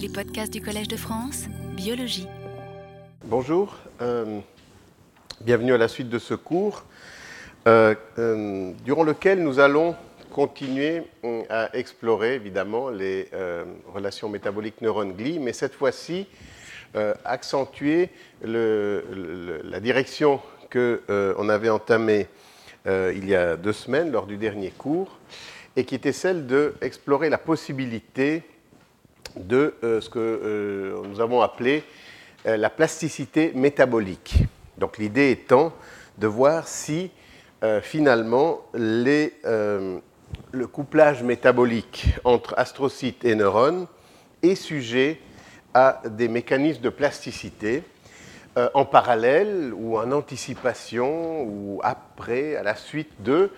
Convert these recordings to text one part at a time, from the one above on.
Les podcasts du Collège de France, biologie. Bonjour, euh, bienvenue à la suite de ce cours, euh, euh, durant lequel nous allons continuer à explorer évidemment les relations métaboliques neurones-gli, mais cette fois-ci accentuer la direction qu'on avait entamée il y a deux semaines lors du dernier cours, et qui était celle d'explorer la possibilité de ce que nous avons appelé la plasticité métabolique. Donc l'idée étant de voir si finalement le couplage métabolique entre astrocytes et neurones est sujet à des mécanismes de plasticité en parallèle ou en anticipation ou après, à la suite de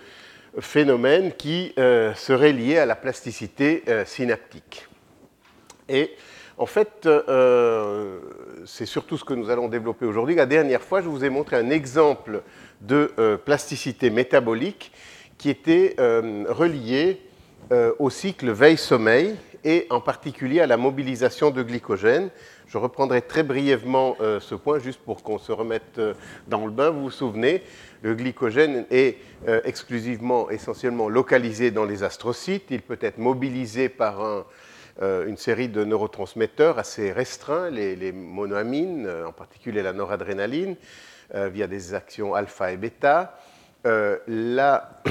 phénomènes qui seraient liés à la plasticité synaptique. Et en fait, c'est surtout ce que nous allons développer aujourd'hui. La dernière fois, je vous ai montré un exemple de plasticité métabolique qui était relié au cycle veille-sommeil et en particulier à la mobilisation de glycogène. Je reprendrai très brièvement ce point juste pour qu'on se remette dans le bain. Vous vous souvenez, le glycogène est exclusivement, essentiellement localisé dans les astrocytes. Il peut être mobilisé par un, une série de neurotransmetteurs assez restreints, les, monoamines, en particulier la noradrénaline, via des actions alpha et bêta. Là,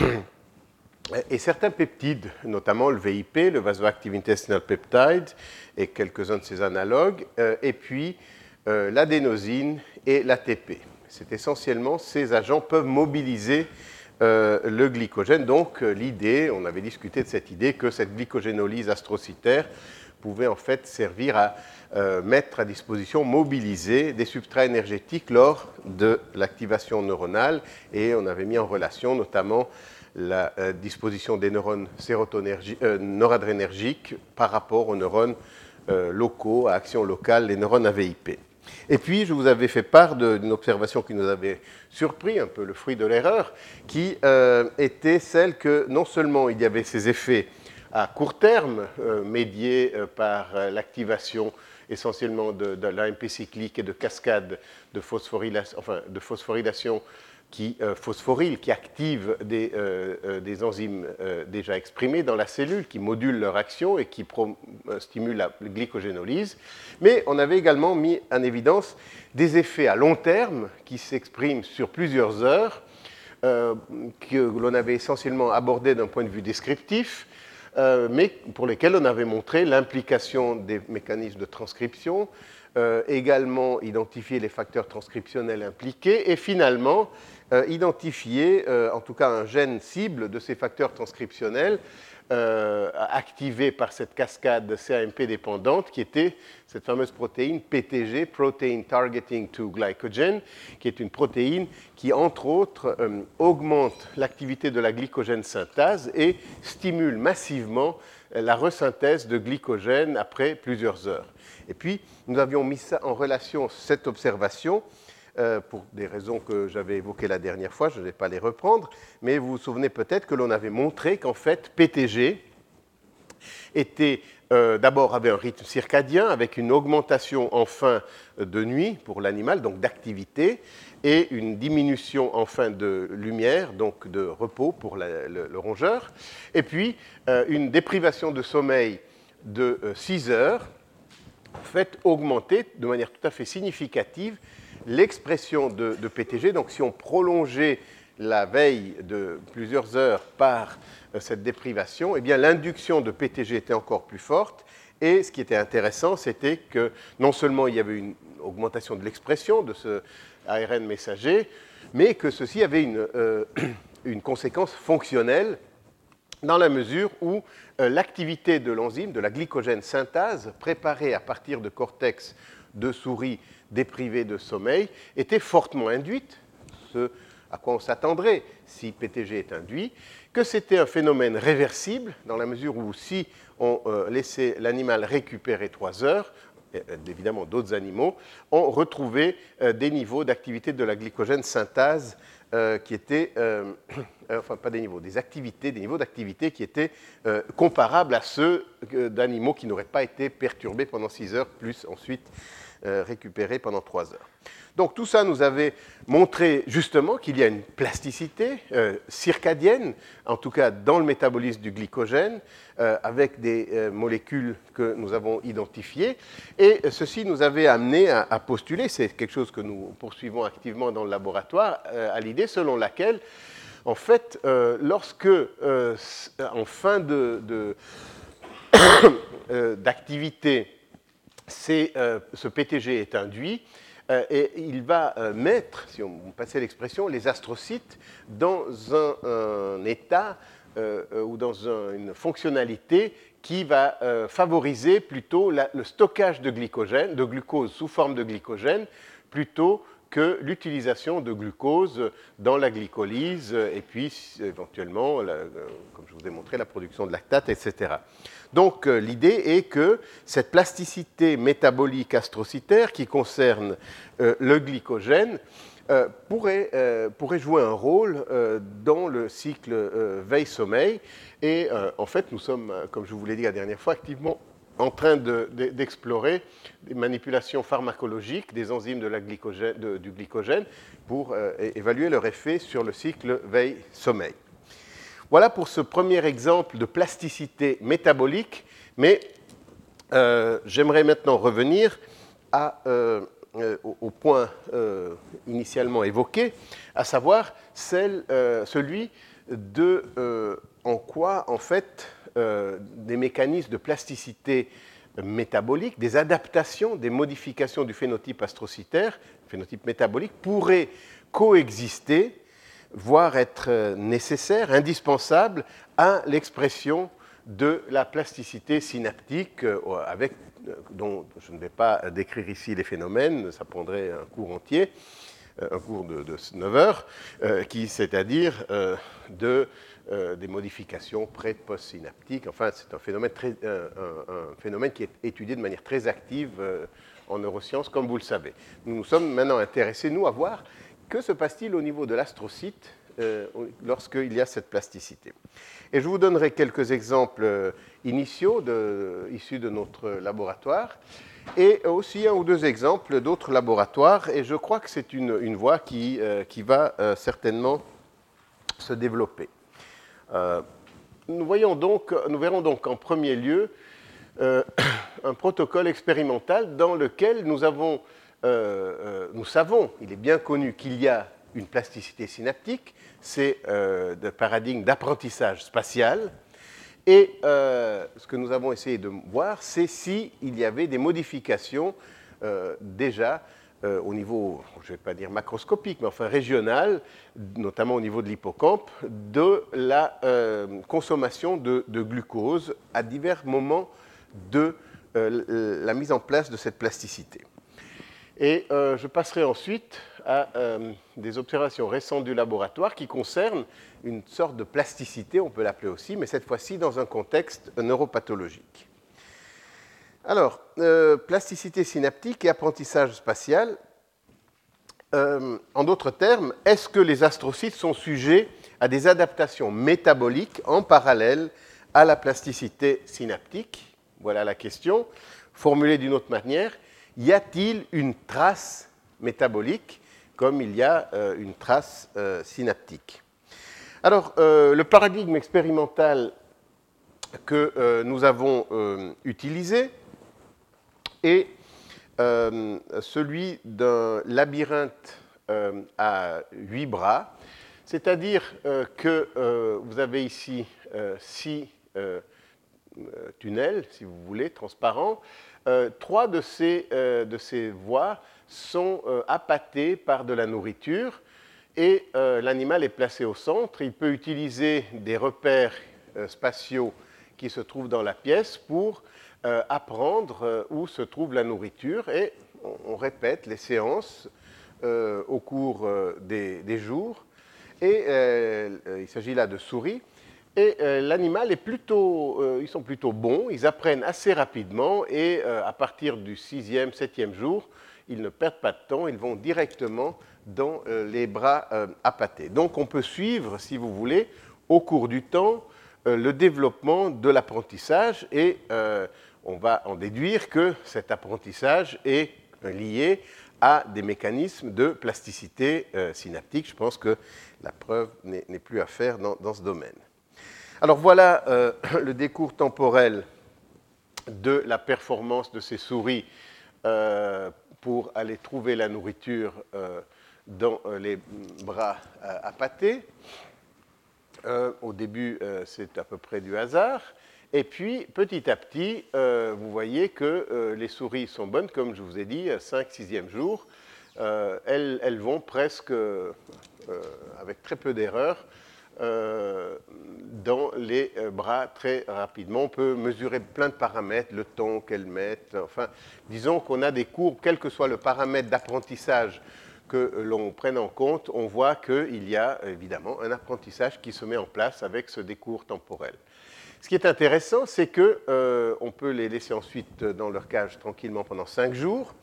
et certains peptides, notamment le VIP, le vasoactive intestinal peptide, et quelques-uns de ses analogues, et puis l'adénosine et l'ATP. C'est essentiellement ces agents peuvent mobiliser le glycogène. Donc l'idée, on avait discuté de cette idée que cette glycogénolyse astrocytaire pouvait en fait servir à mettre à disposition, mobiliser des substrats énergétiques lors de l'activation neuronale et on avait mis en relation notamment la disposition des neurones noradrénergiques par rapport aux neurones locaux, à action locale, les neurones AVIP. Et puis, je vous avais fait part d'une observation qui nous avait surpris, un peu le fruit de l'erreur, qui était celle que non seulement il y avait ces effets à court terme, médiés par l'activation essentiellement de, l'AMP cyclique et de cascade de de phosphorylation qui euh, phosphoryle, qui active des, euh, euh, des enzymes déjà exprimées dans la cellule, qui modulent leur action et qui stimulent la glycogénolyse. Mais on avait également mis en évidence des effets à long terme qui s'expriment sur plusieurs heures, que l'on avait essentiellement abordés d'un point de vue descriptif, mais pour lesquels on avait montré l'implication des mécanismes de transcription, également identifier les facteurs transcriptionnels impliqués et finalement identifier en tout cas un gène cible de ces facteurs transcriptionnels activés par cette cascade CAMP dépendante qui était cette fameuse protéine PTG, Protein Targeting to Glycogen, qui est une protéine qui, entre autres, augmente l'activité de la glycogène synthase et stimule massivement la resynthèse de glycogène après plusieurs heures. Et puis, nous avions mis ça en relation, cette observation, pour des raisons que j'avais évoquées la dernière fois, je ne vais pas les reprendre, mais vous vous souvenez peut-être que l'on avait montré qu'en fait, PTG était d'abord avait un rythme circadien avec une augmentation en fin de nuit pour l'animal, donc d'activité, et une diminution en fin de lumière, donc de repos pour le, rongeur, et puis une déprivation de sommeil de 6 heures, fait augmenter de manière tout à fait significative l'expression de, PTG. Donc si on prolongeait la veille de plusieurs heures par cette déprivation, eh bien l'induction de PTG était encore plus forte. Et ce qui était intéressant, c'était que non seulement il y avait une augmentation de l'expression de ce ARN messager, mais que ceci avait une, euh, une conséquence fonctionnelle dans la mesure où euh, l'activité de l'enzyme, de la glycogène synthase, préparée à partir de cortex de souris déprivés de sommeil, était fortement induite, ce à quoi on s'attendrait si PTG est induit, que c'était un phénomène réversible, dans la mesure où si on euh, laissait l'animal récupérer trois heures, euh, évidemment d'autres animaux, on retrouvait des niveaux d'activité de la glycogène synthase qui étaient, enfin pas des niveaux, des activités, des niveaux d'activité qui étaient comparables à ceux d'animaux qui n'auraient pas été perturbés pendant 6 heures, plus ensuite récupérés pendant 3 heures. Donc tout ça nous avait montré justement qu'il y a une plasticité euh, circadienne, en tout cas dans le métabolisme du glycogène, euh, avec des euh, molécules que nous avons identifiées. Et ceci nous avait amené à, postuler, c'est quelque chose que nous poursuivons activement dans le laboratoire, à l'idée selon laquelle, en fait, lorsque en fin d'activité, ce PTG est induit, euh, et il va euh, mettre, si on passait l'expression, les astrocytes dans un, état euh, ou dans une fonctionnalité qui va favoriser plutôt le stockage de glycogène, de glucose sous forme de glycogène, plutôt que l'utilisation de glucose dans la glycolyse et puis éventuellement, comme je vous ai montré, la production de lactate, etc. Donc euh, l'idée est que cette plasticité métabolique astrocytaire qui concerne euh, le glycogène euh, pourrait, jouer un rôle dans le cycle veille-sommeil. Et en fait, nous sommes, comme je vous l'ai dit la dernière fois, activement en train d'explorer des manipulations pharmacologiques des enzymes du glycogène pour évaluer leur effet sur le cycle veille-sommeil. Voilà pour ce premier exemple de plasticité métabolique, mais euh, j'aimerais maintenant revenir euh, euh, au, point initialement évoqué, à savoir celui de en quoi, en fait, des mécanismes de plasticité métabolique, des adaptations, des modifications du phénotype astrocytaire, phénotype métabolique, pourraient coexister voire être euh, nécessaire, indispensable à l'expression de la plasticité synaptique, euh, euh, dont je ne vais pas décrire ici les phénomènes, ça prendrait un cours entier, un cours de, 9 heures, c'est-à-dire de, des modifications pré-post-synaptiques. Enfin, c'est un, phénomène qui est étudié de manière très active en neurosciences, comme vous le savez. Nous nous sommes maintenant intéressés, nous, à voir que se passe-t-il au niveau de l'astrocyte euh, lorsqu'il y a cette plasticité? Et je vous donnerai quelques exemples euh, initiaux issus de notre laboratoire et aussi un ou deux exemples d'autres laboratoires. Et je crois que c'est une, voie qui, euh, qui va certainement se développer. nous, voyons donc, nous verrons donc en premier lieu un protocole expérimental dans lequel nous avons euh, euh, nous savons, il est bien connu qu'il y a une plasticité synaptique, c'est euh, le paradigme d'apprentissage spatial. Et ce que nous avons essayé de voir, c'est s'il y avait des modifications déjà au niveau, je ne vais pas dire macroscopique, mais enfin régional, notamment au niveau de l'hippocampe, de la consommation de, glucose à divers moments de la mise en place de cette plasticité. Et euh, je passerai ensuite à euh, des observations récentes du laboratoire qui concernent une sorte de plasticité, on peut l'appeler aussi, mais cette fois-ci dans un contexte neuropathologique. Alors, euh, plasticité synaptique et apprentissage spatial. en d'autres termes, est-ce que les astrocytes sont sujets à des adaptations métaboliques en parallèle à la plasticité synaptique? Voilà la question. Formulée d'une autre manière, y a-t-il une trace métabolique comme il y a euh, une trace euh, synaptique? Alors, euh, le paradigme expérimental que nous avons utilisé est celui d'un labyrinthe à huit bras, c'est-à-dire que vous avez ici six tunnels, si vous voulez, transparents, euh, trois de ces, euh, de ces voies sont euh, appâtées par de la nourriture et l'animal est placé au centre. Il peut utiliser des repères spatiaux qui se trouvent dans la pièce pour apprendre où se trouve la nourriture et on, répète les séances au cours des, des, jours. Et il s'agit là de souris. Et euh, l'animal est plutôt, euh, ils sont plutôt bons, ils apprennent assez rapidement et euh, à partir du sixième, septième jour, ils ne perdent pas de temps, ils vont directement dans les bras appâtés. Donc on peut suivre, si vous voulez, au cours du temps, le développement de l'apprentissage et on va en déduire que cet apprentissage est lié à des mécanismes de plasticité euh, synaptique. Je pense que la preuve n'est plus à faire dans, ce domaine. Alors voilà euh, le décours temporel de la performance de ces souris euh, pour aller trouver la nourriture dans les bras appâtés. au début, c'est à peu près du hasard. Et puis, petit à petit, euh, vous voyez que euh, les souris sont bonnes, comme je vous ai dit, 5-6e jour. Euh, elles, vont presque, avec très peu d'erreurs, dans les bras très rapidement. On peut mesurer plein de paramètres, le temps qu'elles mettent. Enfin, disons qu'on a des courbes, quel que soit le paramètre d'apprentissage que l'on prenne en compte, on voit qu'il y a évidemment un apprentissage qui se met en place avec ce décours temporel. Ce qui est intéressant, c'est qu'on euh, peut les laisser ensuite dans leur cage tranquillement pendant cinq jours,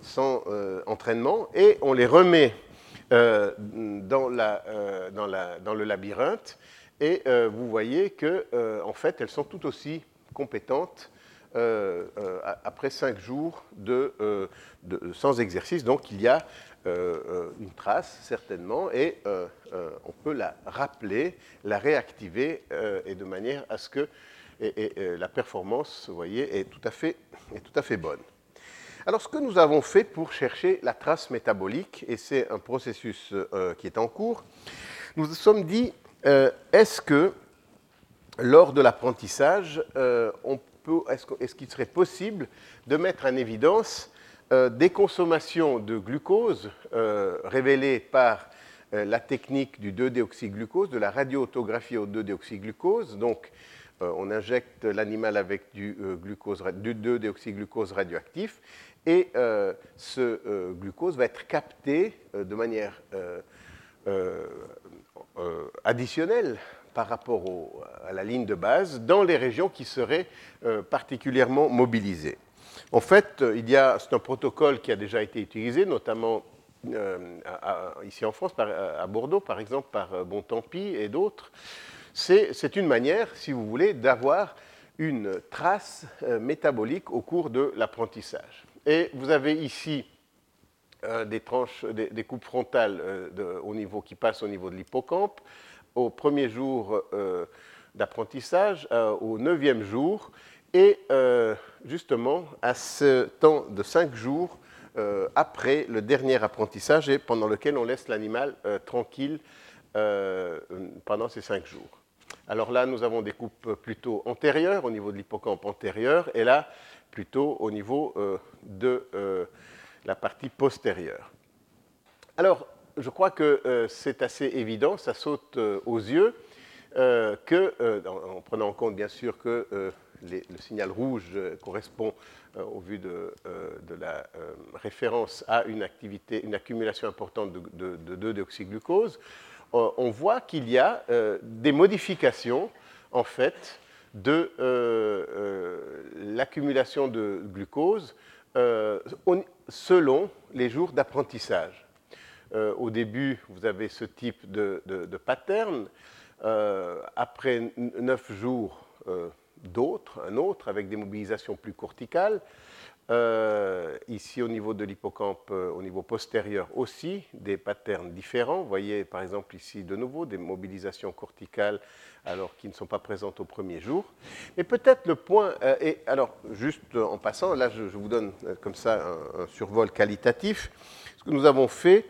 sans euh, entraînement, et on les remet euh, dans, le labyrinthe, et vous voyez que en fait, elles sont tout aussi compétentes après cinq jours sans exercice. Donc il y a euh, euh, une trace, certainement, et euh, on peut la rappeler, la réactiver, et de manière à ce que la performance, voyez, est tout, à fait, est tout à fait bonne. Alors, ce que nous avons fait pour chercher la trace métabolique, et c'est un processus qui est en cours, nous nous sommes dit, est-ce que lors de l'apprentissage, est-ce qu'il serait possible de mettre en évidence euh, des consommations de glucose euh, révélées par euh, la technique du 2-déoxyglucose, de la radioautographie au 2-déoxyglucose. Donc, on injecte l'animal avec du, du 2-déoxyglucose radioactif et ce glucose va être capté de manière additionnelle par rapport à la ligne de base dans les régions qui seraient particulièrement mobilisées. En fait, il y a, c'est un protocole qui a déjà été utilisé, notamment euh, ici en France, à Bordeaux par exemple, par euh, Bontempi et d'autres. C'est une manière, si vous voulez, d'avoir une trace euh, métabolique au cours de l'apprentissage. Et vous avez ici des tranches, des, coupes frontales au niveau, qui passent au niveau de l'hippocampe au premier jour d'apprentissage, au neuvième jour, et euh, justement, à ce temps de cinq jours euh, après le dernier apprentissage et pendant lequel on laisse l'animal euh, tranquille pendant ces cinq jours. Alors là, nous avons des coupes plutôt antérieures, au niveau de l'hippocampe antérieur, et là, plutôt au niveau de la partie postérieure. Alors, je crois que c'est assez évident, ça saute aux yeux, que, en prenant en compte bien sûr que le signal rouge euh, correspond, euh, au vu de, euh, la référence à une, activité, une accumulation importante de, 2-déoxyglucose, on voit qu'il y a des modifications, en fait, de l'accumulation de glucose selon les jours d'apprentissage. au début, vous avez ce type de, pattern. après 9 jours, d'autres, un autre avec des mobilisations plus corticales. Euh, ici, au niveau de l'hippocampe, euh, au niveau postérieur aussi, des patterns différents. Vous voyez, par exemple, ici, de nouveau, des mobilisations corticales alors qui ne sont pas présentes au premier jour. Mais peut-être le point, euh, et alors, juste en passant, là, je, vous donne comme ça un, survol qualitatif. Ce que nous avons fait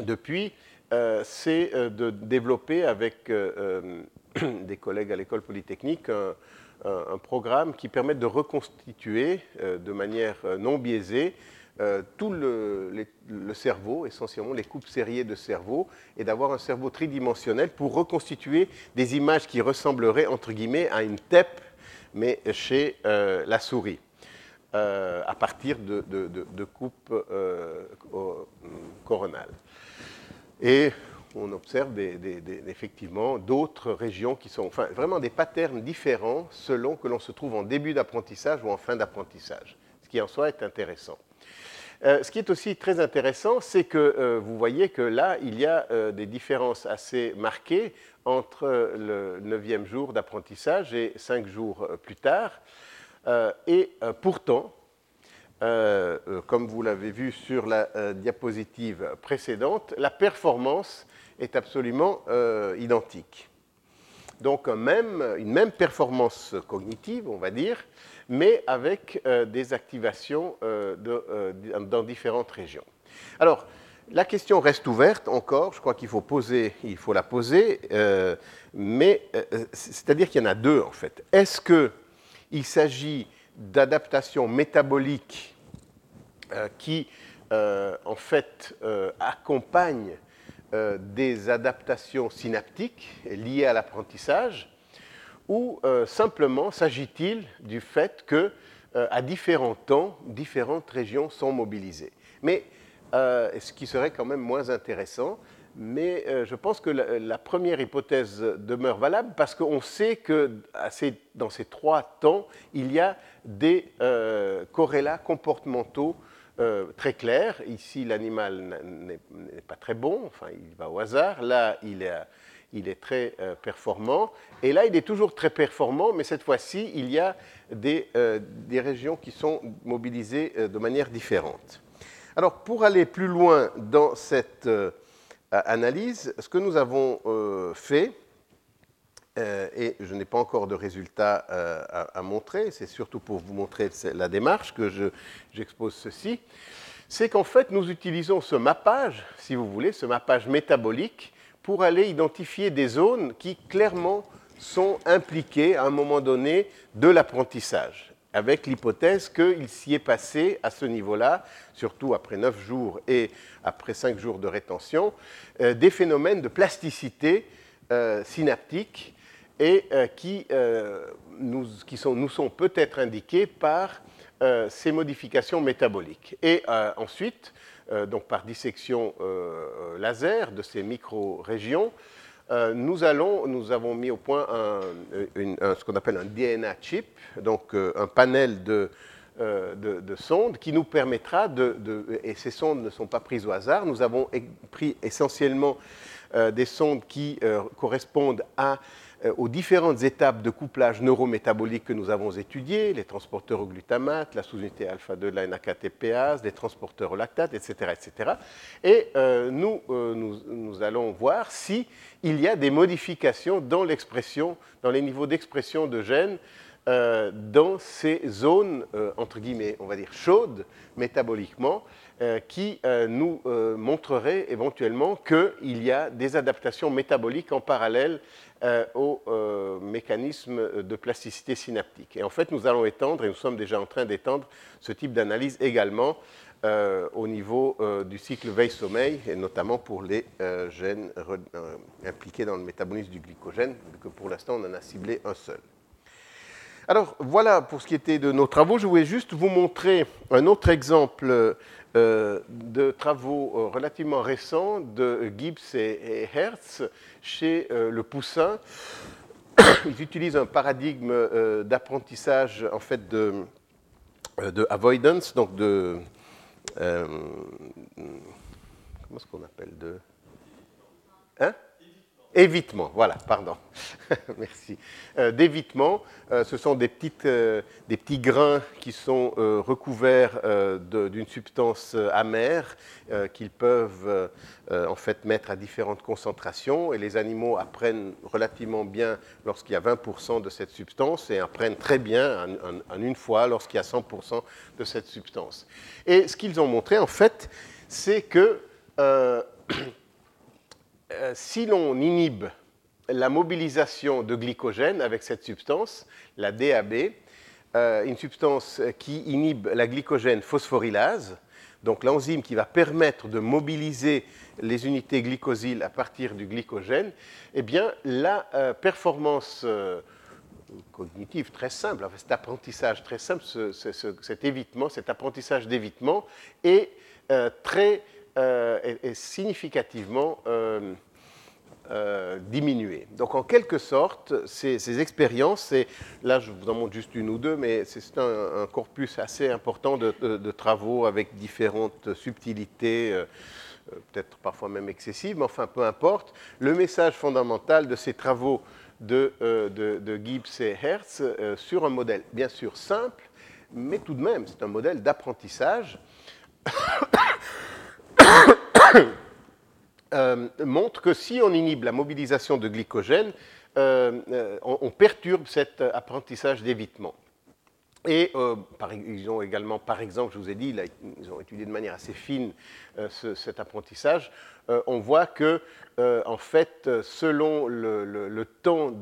depuis, c'est de développer avec des collègues à l'école polytechnique programme qui permet de reconstituer euh, de manière euh, non biaisée euh, tout le, cerveau, essentiellement les coupes sériées de cerveau, et d'avoir un cerveau tridimensionnel pour reconstituer des images qui ressembleraient, entre guillemets, à une TEP, mais chez la souris, à partir de, de coupes coronales. Et on observe effectivement d'autres régions qui sont, vraiment des patterns différents selon que l'on se trouve en début d'apprentissage ou en fin d'apprentissage, ce qui en soi est intéressant. ce qui est aussi très intéressant, c'est que vous voyez que là, il y a des différences assez marquées entre le neuvième jour d'apprentissage et cinq jours plus tard. et pourtant, comme vous l'avez vu sur la diapositive précédente, la performance est absolument identique. Donc même, une même performance cognitive, on va dire, mais avec euh, des activations euh, euh, dans différentes régions. Alors, la question reste ouverte encore, je crois qu'il faut, poser, il faut la poser, mais c'est-à-dire qu'il y en a deux en fait. Est-ce qu'il s'agit d'adaptations métaboliques qui en fait accompagnent euh, des adaptations synaptiques liées à l'apprentissage ou euh, simplement s'agit-il du fait que euh, à différents temps, différentes régions sont mobilisées. Mais ce qui serait quand même moins intéressant, mais je pense que la, première hypothèse demeure valable parce qu'on sait que dans ces trois temps, il y a des corrélats comportementaux euh, très clair. Ici, l'animal n'est pas très bon, enfin, il va au hasard. Là, il est, est très euh, performant. Et là, il est toujours très performant, mais cette fois-ci, il y a euh, des, régions qui sont mobilisées de manière différente. Alors, pour aller plus loin dans cette analyse, ce que nous avons fait, euh, et je n'ai pas encore de résultats euh, à, montrer, c'est surtout pour vous montrer la démarche que j'expose ceci, c'est qu'en fait nous utilisons ce mappage, si vous voulez, ce mappage métabolique pour aller identifier des zones qui clairement sont impliquées à un moment donné de l'apprentissage, avec l'hypothèse qu'il s'y est passé à ce niveau-là, surtout après 9 jours et après 5 jours de rétention, euh, des phénomènes de plasticité synaptique et euh, qui, euh, nous, qui sont, nous sont peut-être indiqués par euh, ces modifications métaboliques. Et ensuite, donc par dissection laser de ces micro-régions, nous, allons, nous avons mis au point un, ce qu'on appelle un DNA chip, donc un panel de, de, sondes qui nous permettra de, et ces sondes ne sont pas prises au hasard, nous avons pris essentiellement des sondes qui correspondent à aux différentes étapes de couplage neurométabolique que nous avons étudiées, les transporteurs au glutamate, la sous-unité alpha-2 de la NAKTPase, les transporteurs au lactate, etc. etc. Et euh, nous, euh, nous, nous, allons voir s'il y a des modifications dans l'expression, dans les niveaux d'expression de gènes dans ces zones, entre guillemets, on va dire chaudes métaboliquement, qui nous montreraient éventuellement qu'il y a des adaptations métaboliques en parallèle euh, au euh, mécanisme de plasticité synaptique. Et en fait, nous allons étendre, et nous sommes déjà en train d'étendre ce type d'analyse également euh, au niveau du cycle veille-sommeil, et notamment pour les gènes impliqués dans le métabolisme du glycogène, que pour l'instant on en a ciblé un seul. Alors voilà pour ce qui était de nos travaux. Je voulais juste vous montrer un autre exemple de travaux euh, relativement récents de Gibbs et, Hertz chez euh, le poussin. Ils utilisent un paradigme d'apprentissage en fait de, avoidance, donc de comment est-ce qu'on appelle de Évitement, voilà, pardon. Merci. Euh, d'évitement, euh, ce sont des, petites, euh, des, petits grains qui sont recouverts d'une substance amère qu'ils peuvent en fait mettre à différentes concentrations et les animaux apprennent relativement bien lorsqu'il y a 20% de cette substance et apprennent très bien en, en une fois lorsqu'il y a 100% de cette substance. Et ce qu'ils ont montré en fait, c'est que Euh, si l'on inhibe la mobilisation de glycogène avec cette substance, la DAB, euh, une substance qui inhibe la glycogène phosphorylase, donc l'enzyme qui va permettre de mobiliser les unités glycosyles à partir du glycogène, eh bien, la euh, performance cognitive très simple, cet apprentissage très simple, cet évitement, cet apprentissage d'évitement est très et, significativement euh, euh, diminuer. Donc en quelque sorte, ces, expériences, et là je vous en montre juste une ou deux, mais c'est un, corpus assez important de, travaux avec différentes subtilités, euh, euh, peut-être parfois même excessives, mais enfin peu importe. Le message fondamental de ces travaux de Gibbs et Hertz sur un modèle bien sûr simple, mais tout de même c'est un modèle d'apprentissage. Euh, montre que si on inhibe la mobilisation de glycogène, euh, euh, on, perturbe cet apprentissage d'évitement. Et ils ont également, par exemple, je vous ai dit, ils ont étudié de manière assez fine cet apprentissage. on voit que, en fait, selon le, temps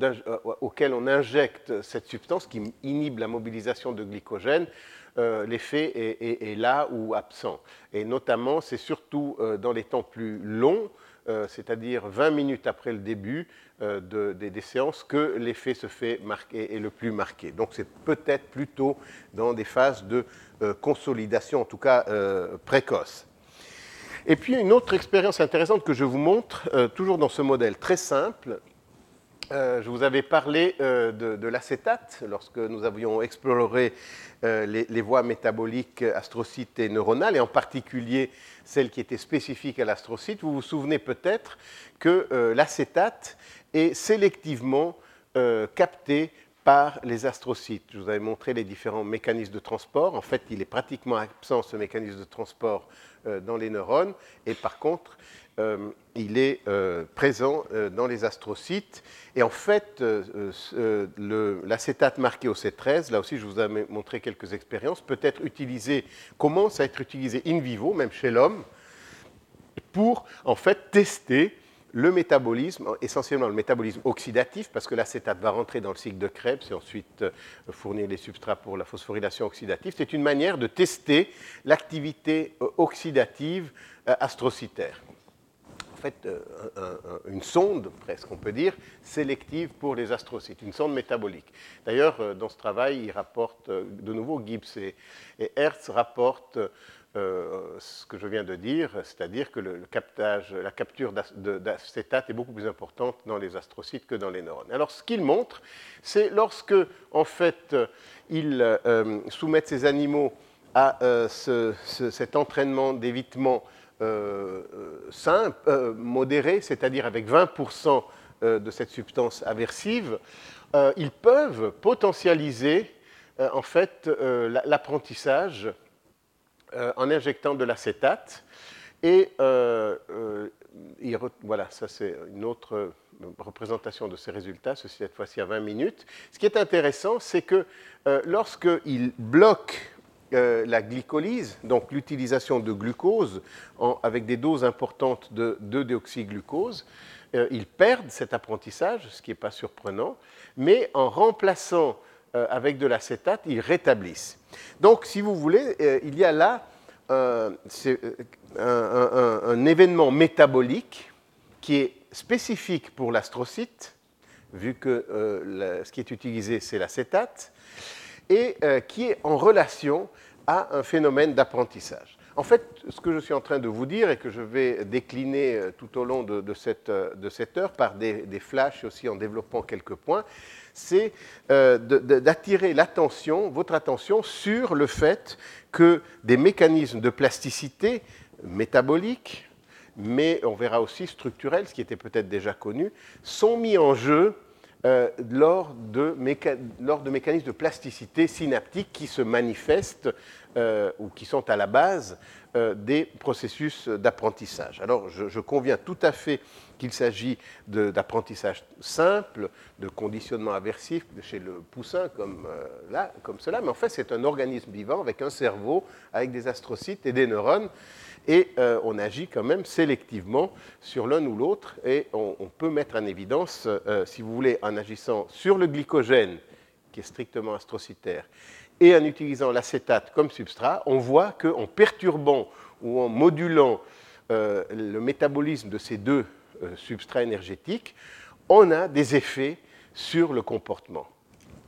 auquel on injecte cette substance qui inhibe la mobilisation de glycogène, l'effet est, là ou absent. Et notamment, c'est surtout dans les temps plus longs euh, c'est-à-dire 20 minutes après le début euh, des, séances, que l'effet se fait marquer, est le plus marqué. Donc c'est peut-être plutôt dans des phases de euh, consolidation, en tout cas précoce. Et puis une autre expérience intéressante que je vous montre, toujours dans ce modèle très simple, je vous avais parlé de, l'acétate lorsque nous avions exploré les, les, voies métaboliques astrocytes et neuronales, et en particulier celle qui était spécifique à l'astrocyte. Vous vous souvenez peut-être que euh, l'acétate est sélectivement euh, capté par les astrocytes. Je vous avais montré les différents mécanismes de transport. En fait, il est pratiquement absent, ce mécanisme de transport, euh, dans les neurones. Et par contre, il est présent dans les astrocytes. Et en fait, l'acétate marqué au C13, là aussi je vous ai montré quelques expériences, peut être utilisé, commence à être utilisé in vivo, même chez l'homme, pour en fait tester le métabolisme, essentiellement le métabolisme oxydatif, parce que l'acétate va rentrer dans le cycle de Krebs et ensuite euh, fournir les substrats pour la phosphorylation oxydative. C'est une manière de tester l'activité euh, oxydative euh, fait, une sonde, presque on peut dire, sélective pour les astrocytes, une sonde métabolique. D'ailleurs, dans ce travail, il rapporte, de nouveau, Gibbs et, et Hertz rapportent euh, ce que je viens de dire, c'est-à-dire que la capture d'acétate est beaucoup plus importante dans les astrocytes que dans les neurones. Alors, ce qu'il montre, c'est lorsque, en fait, il euh, soumettent ces animaux à euh, cet entraînement d'évitement simple, modéré, c'est-à-dire avec 20% de cette substance aversive, ils peuvent potentialiser en fait l'apprentissage euh, en injectant de l'acétate. Et euh, euh, voilà, ça c'est une autre représentation de ces résultats, ceci cette fois-ci à 20 minutes. Ce qui est intéressant, c'est que lorsqu'il bloque la glycolyse, donc l'utilisation de glucose avec des doses importantes de 2-déoxyglucose, ils perdent cet apprentissage, ce qui n'est pas surprenant, mais en remplaçant avec de l'acétate, ils rétablissent. Donc, si vous voulez, euh, il y a là euh, un, événement métabolique qui est spécifique pour l'astrocyte, vu que euh, ce qui est utilisé, c'est l'acétate, et qui est en relation à un phénomène d'apprentissage. En fait, ce que je suis en train de vous dire et que je vais décliner tout au long de, cette, heure par des, des flashs aussi en développant quelques points, c'est euh, d'attirer l'attention, votre attention sur le fait que des mécanismes de plasticité métabolique, mais on verra aussi structurels, ce qui était peut-être déjà connu, sont mis en jeu euh, lors, de mécanismes de plasticité synaptique qui se manifestent euh, ou qui sont à la base des processus d'apprentissage. Alors, je, conviens tout à fait qu'il s'agit d'apprentissage simple, de conditionnement aversif chez le poussin comme, euh, là, comme cela, mais en fait c'est un organisme vivant avec un cerveau, avec des astrocytes et des neurones, et euh, on agit quand même sélectivement sur l'un ou l'autre, et on, peut mettre en évidence, euh, si vous voulez, en agissant sur le glycogène, qui est strictement astrocytaire, et en utilisant l'acétate comme substrat, on voit qu'en perturbant ou en modulant le métabolisme de ces deux euh, substrat énergétique, on a des effets sur le comportement.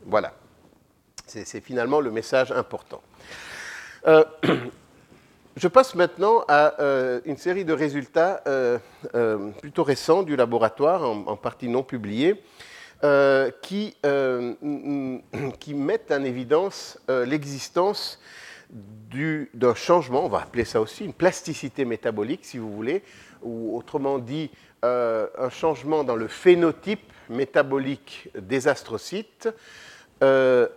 Voilà. C'est finalement le message important. Euh, je passe maintenant à une série de résultats plutôt récents du laboratoire, en, partie non publiés, qui, mettent en évidence l'existence d'un changement, on va appeler ça aussi une plasticité métabolique, si vous voulez, ou autrement dit, euh, un changement dans le phénotype métabolique des astrocytes euh,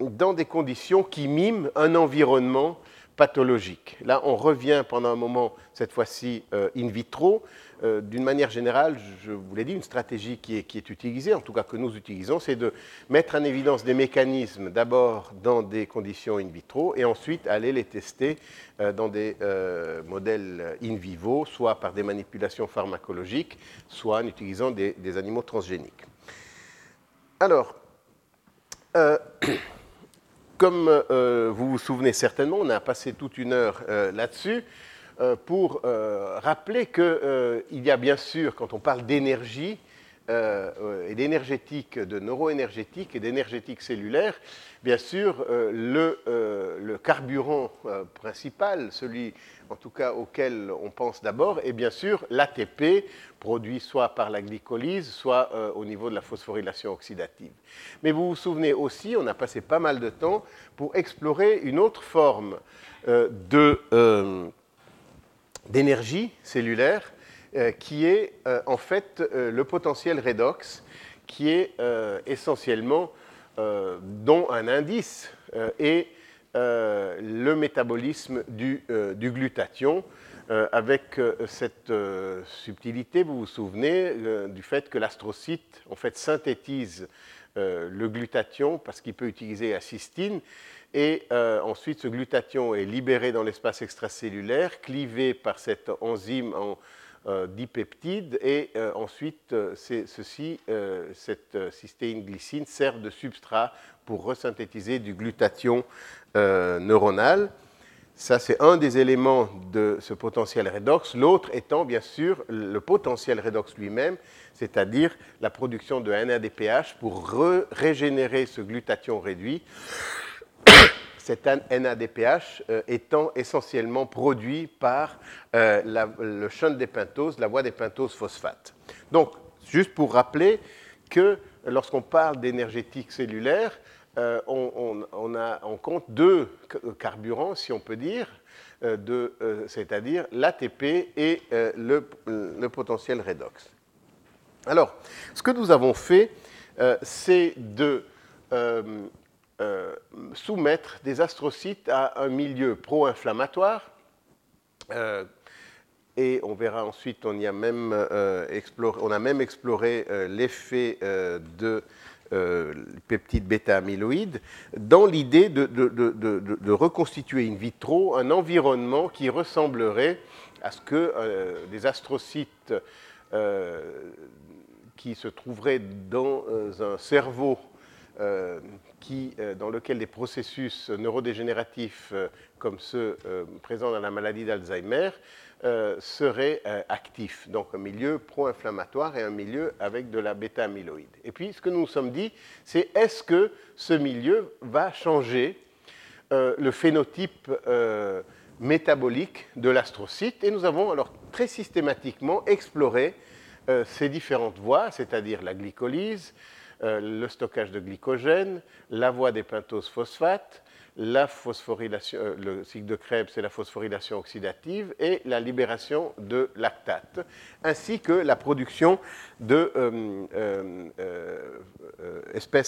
dans des conditions qui miment un environnement pathologique. Là, on revient pendant un moment, cette fois-ci euh, in vitro, euh, d'une manière générale, je vous l'ai dit, une stratégie qui est, utilisée, en tout cas que nous utilisons, c'est de mettre en évidence des mécanismes d'abord dans des conditions in vitro et ensuite aller les tester euh, dans des modèles in vivo, soit par des manipulations pharmacologiques, soit en utilisant des, des animaux transgéniques. Alors, comme vous vous souvenez certainement, on a passé toute une heure là-dessus. Euh, pour euh, rappeler qu'il euh, y a bien sûr, quand on parle d'énergie, et d'énergétique, de neuroénergétique et d'énergétique cellulaire, bien sûr, le, le, carburant principal, celui en tout cas auquel on pense d'abord, est bien sûr l'ATP, produit soit par la glycolyse, soit au niveau de la phosphorylation oxydative. Mais vous vous souvenez aussi, on a passé pas mal de temps pour explorer une autre forme de d'énergie cellulaire euh, qui est euh, en fait euh, le potentiel redox, qui est essentiellement, dont un indice est le métabolisme du, glutathion, avec cette subtilité, vous vous souvenez du fait que l'astrocyte en fait synthétise le glutathion parce qu'il peut utiliser la cystine et euh, ensuite, ce glutathion est libéré dans l'espace extracellulaire, clivé par cette enzyme en euh, dipeptide, et euh, ensuite, ceci, cette cystéine glycine sert de substrat pour resynthétiser du glutathion neuronal. Ça, c'est un des éléments de ce potentiel redox. L'autre étant, bien sûr, le potentiel redox lui-même, c'est-à-dire la production de NADPH pour régénérer ce glutathion réduit cet NADPH euh, étant essentiellement produit par euh, le shunt des pentoses, la voie des pentoses phosphate. Donc, juste pour rappeler que lorsqu'on parle d'énergétique cellulaire, euh, on, a, on, compte deux carburants, si on peut dire, c'est-à-dire l'ATP et le, potentiel redox. Alors, ce que nous avons fait, c'est de euh, soumettre des astrocytes à un milieu pro-inflammatoire. Euh, et on verra ensuite, on, y a, même, euh, a même exploré l'effet de peptides bêta-amyloïdes dans l'idée de, reconstituer in vitro un environnement qui ressemblerait à ce que des astrocytes qui se trouveraient dans un cerveau euh, dans lequel des processus neurodégénératifs euh, comme ceux présents dans la maladie d'Alzheimer seraient actifs. Donc un milieu pro-inflammatoire et un milieu avec de la bêta-amyloïde. Et puis ce que nous nous sommes dit, c'est est-ce que ce milieu va changer le phénotype métabolique de l'astrocyte? Et nous avons alors très systématiquement exploré ces différentes voies, c'est-à-dire la glycolyse, euh, le stockage de glycogène, la voie des pentoses phosphates, la phosphorylation, euh, le cycle de Krebs et la phosphorylation oxydative et la libération de lactate, ainsi que la production de euh,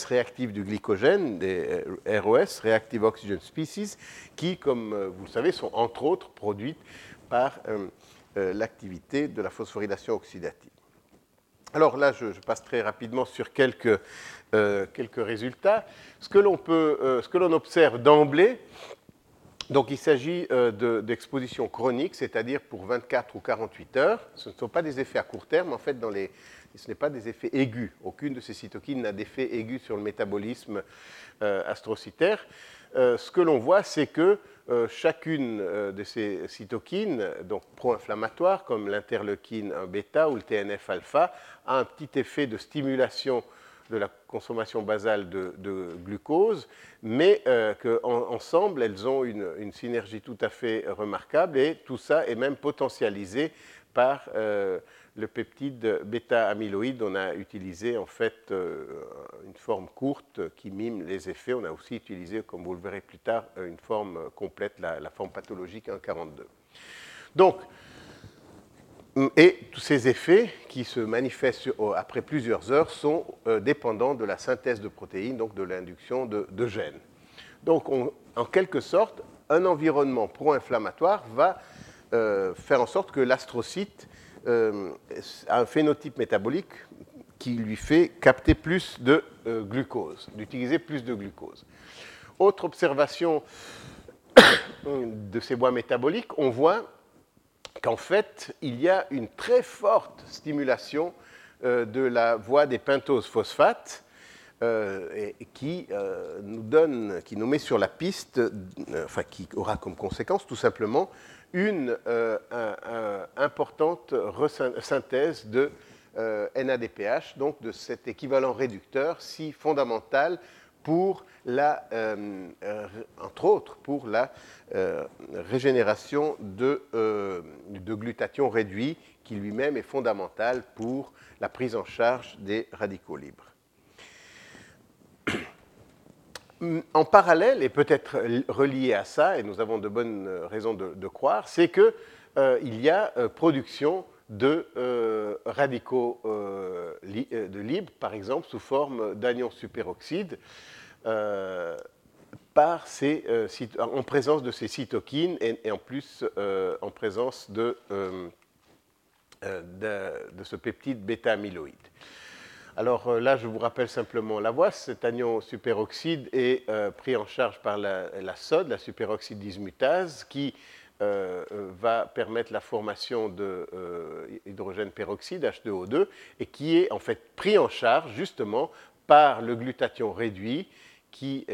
réactives du glycogène, des ROS, Reactive Oxygen Species, qui, comme vous le savez, sont entre autres produites par l'activité de la phosphorylation oxydative. Alors là, je, passe très rapidement sur quelques, euh, quelques résultats. Ce que l'on peut, euh, ce que l'on observe d'emblée, donc il s'agit euh, d'exposition chronique, c'est-à-dire pour 24 ou 48 heures. Ce ne sont pas des effets à court terme, en fait, dans les, ce n'est pas des effets aigus. Aucune de ces cytokines n'a d'effet aigu sur le métabolisme astrocytaire. Ce que l'on voit, c'est que euh, chacune euh, de ces cytokines, donc pro-inflammatoires, comme l'interleukine 1 bêta ou le TNF-alpha, a un petit effet de stimulation de la consommation basale de, glucose, mais qu'ensemble, elles ont une, une, synergie tout à fait remarquable et tout ça est même potentialisé par le peptide bêta-amyloïde, on a utilisé en fait euh, une forme courte qui mime les effets. On a aussi utilisé, comme vous le verrez plus tard, une forme complète, la, forme pathologique 1,42. Donc, et tous ces effets qui se manifestent après plusieurs heures sont euh, dépendants de la synthèse de protéines, donc de l'induction de, gènes. Donc, en quelque sorte, un environnement pro-inflammatoire va euh, faire en sorte que l'astrocyte euh, un phénotype métabolique qui lui fait capter plus de euh, glucose, d'utiliser plus de glucose. Autre observation de ces bois métaboliques, on voit qu'en fait, il y a une très forte stimulation euh, de la voie des pentoses phosphates et, qui nous qui nous met sur la piste, enfin qui aura comme conséquence tout simplement une euh, importante synthèse de euh, NADPH, donc de cet équivalent réducteur si fondamental pour la, euh, entre autres, pour la régénération de, de, glutathion réduit, qui lui-même est fondamental pour la prise en charge des radicaux libres. En parallèle, et peut-être relié à ça, et nous avons de bonnes raisons de, croire, c'est qu'il euh, y a euh, production de euh, radicaux de libre, par exemple, sous forme d'anions superoxyde, par ces, en présence de ces cytokines et, en plus en présence de, de, ce peptide bêta-amyloïde. Alors euh, là, je vous rappelle simplement la voie. Cet anion superoxyde est euh, pris en charge par la, la SOD, la superoxyde dismutase, qui euh, va permettre la formation de hydrogène peroxyde, H2O2, et qui est en fait pris en charge justement par le glutathion réduit qui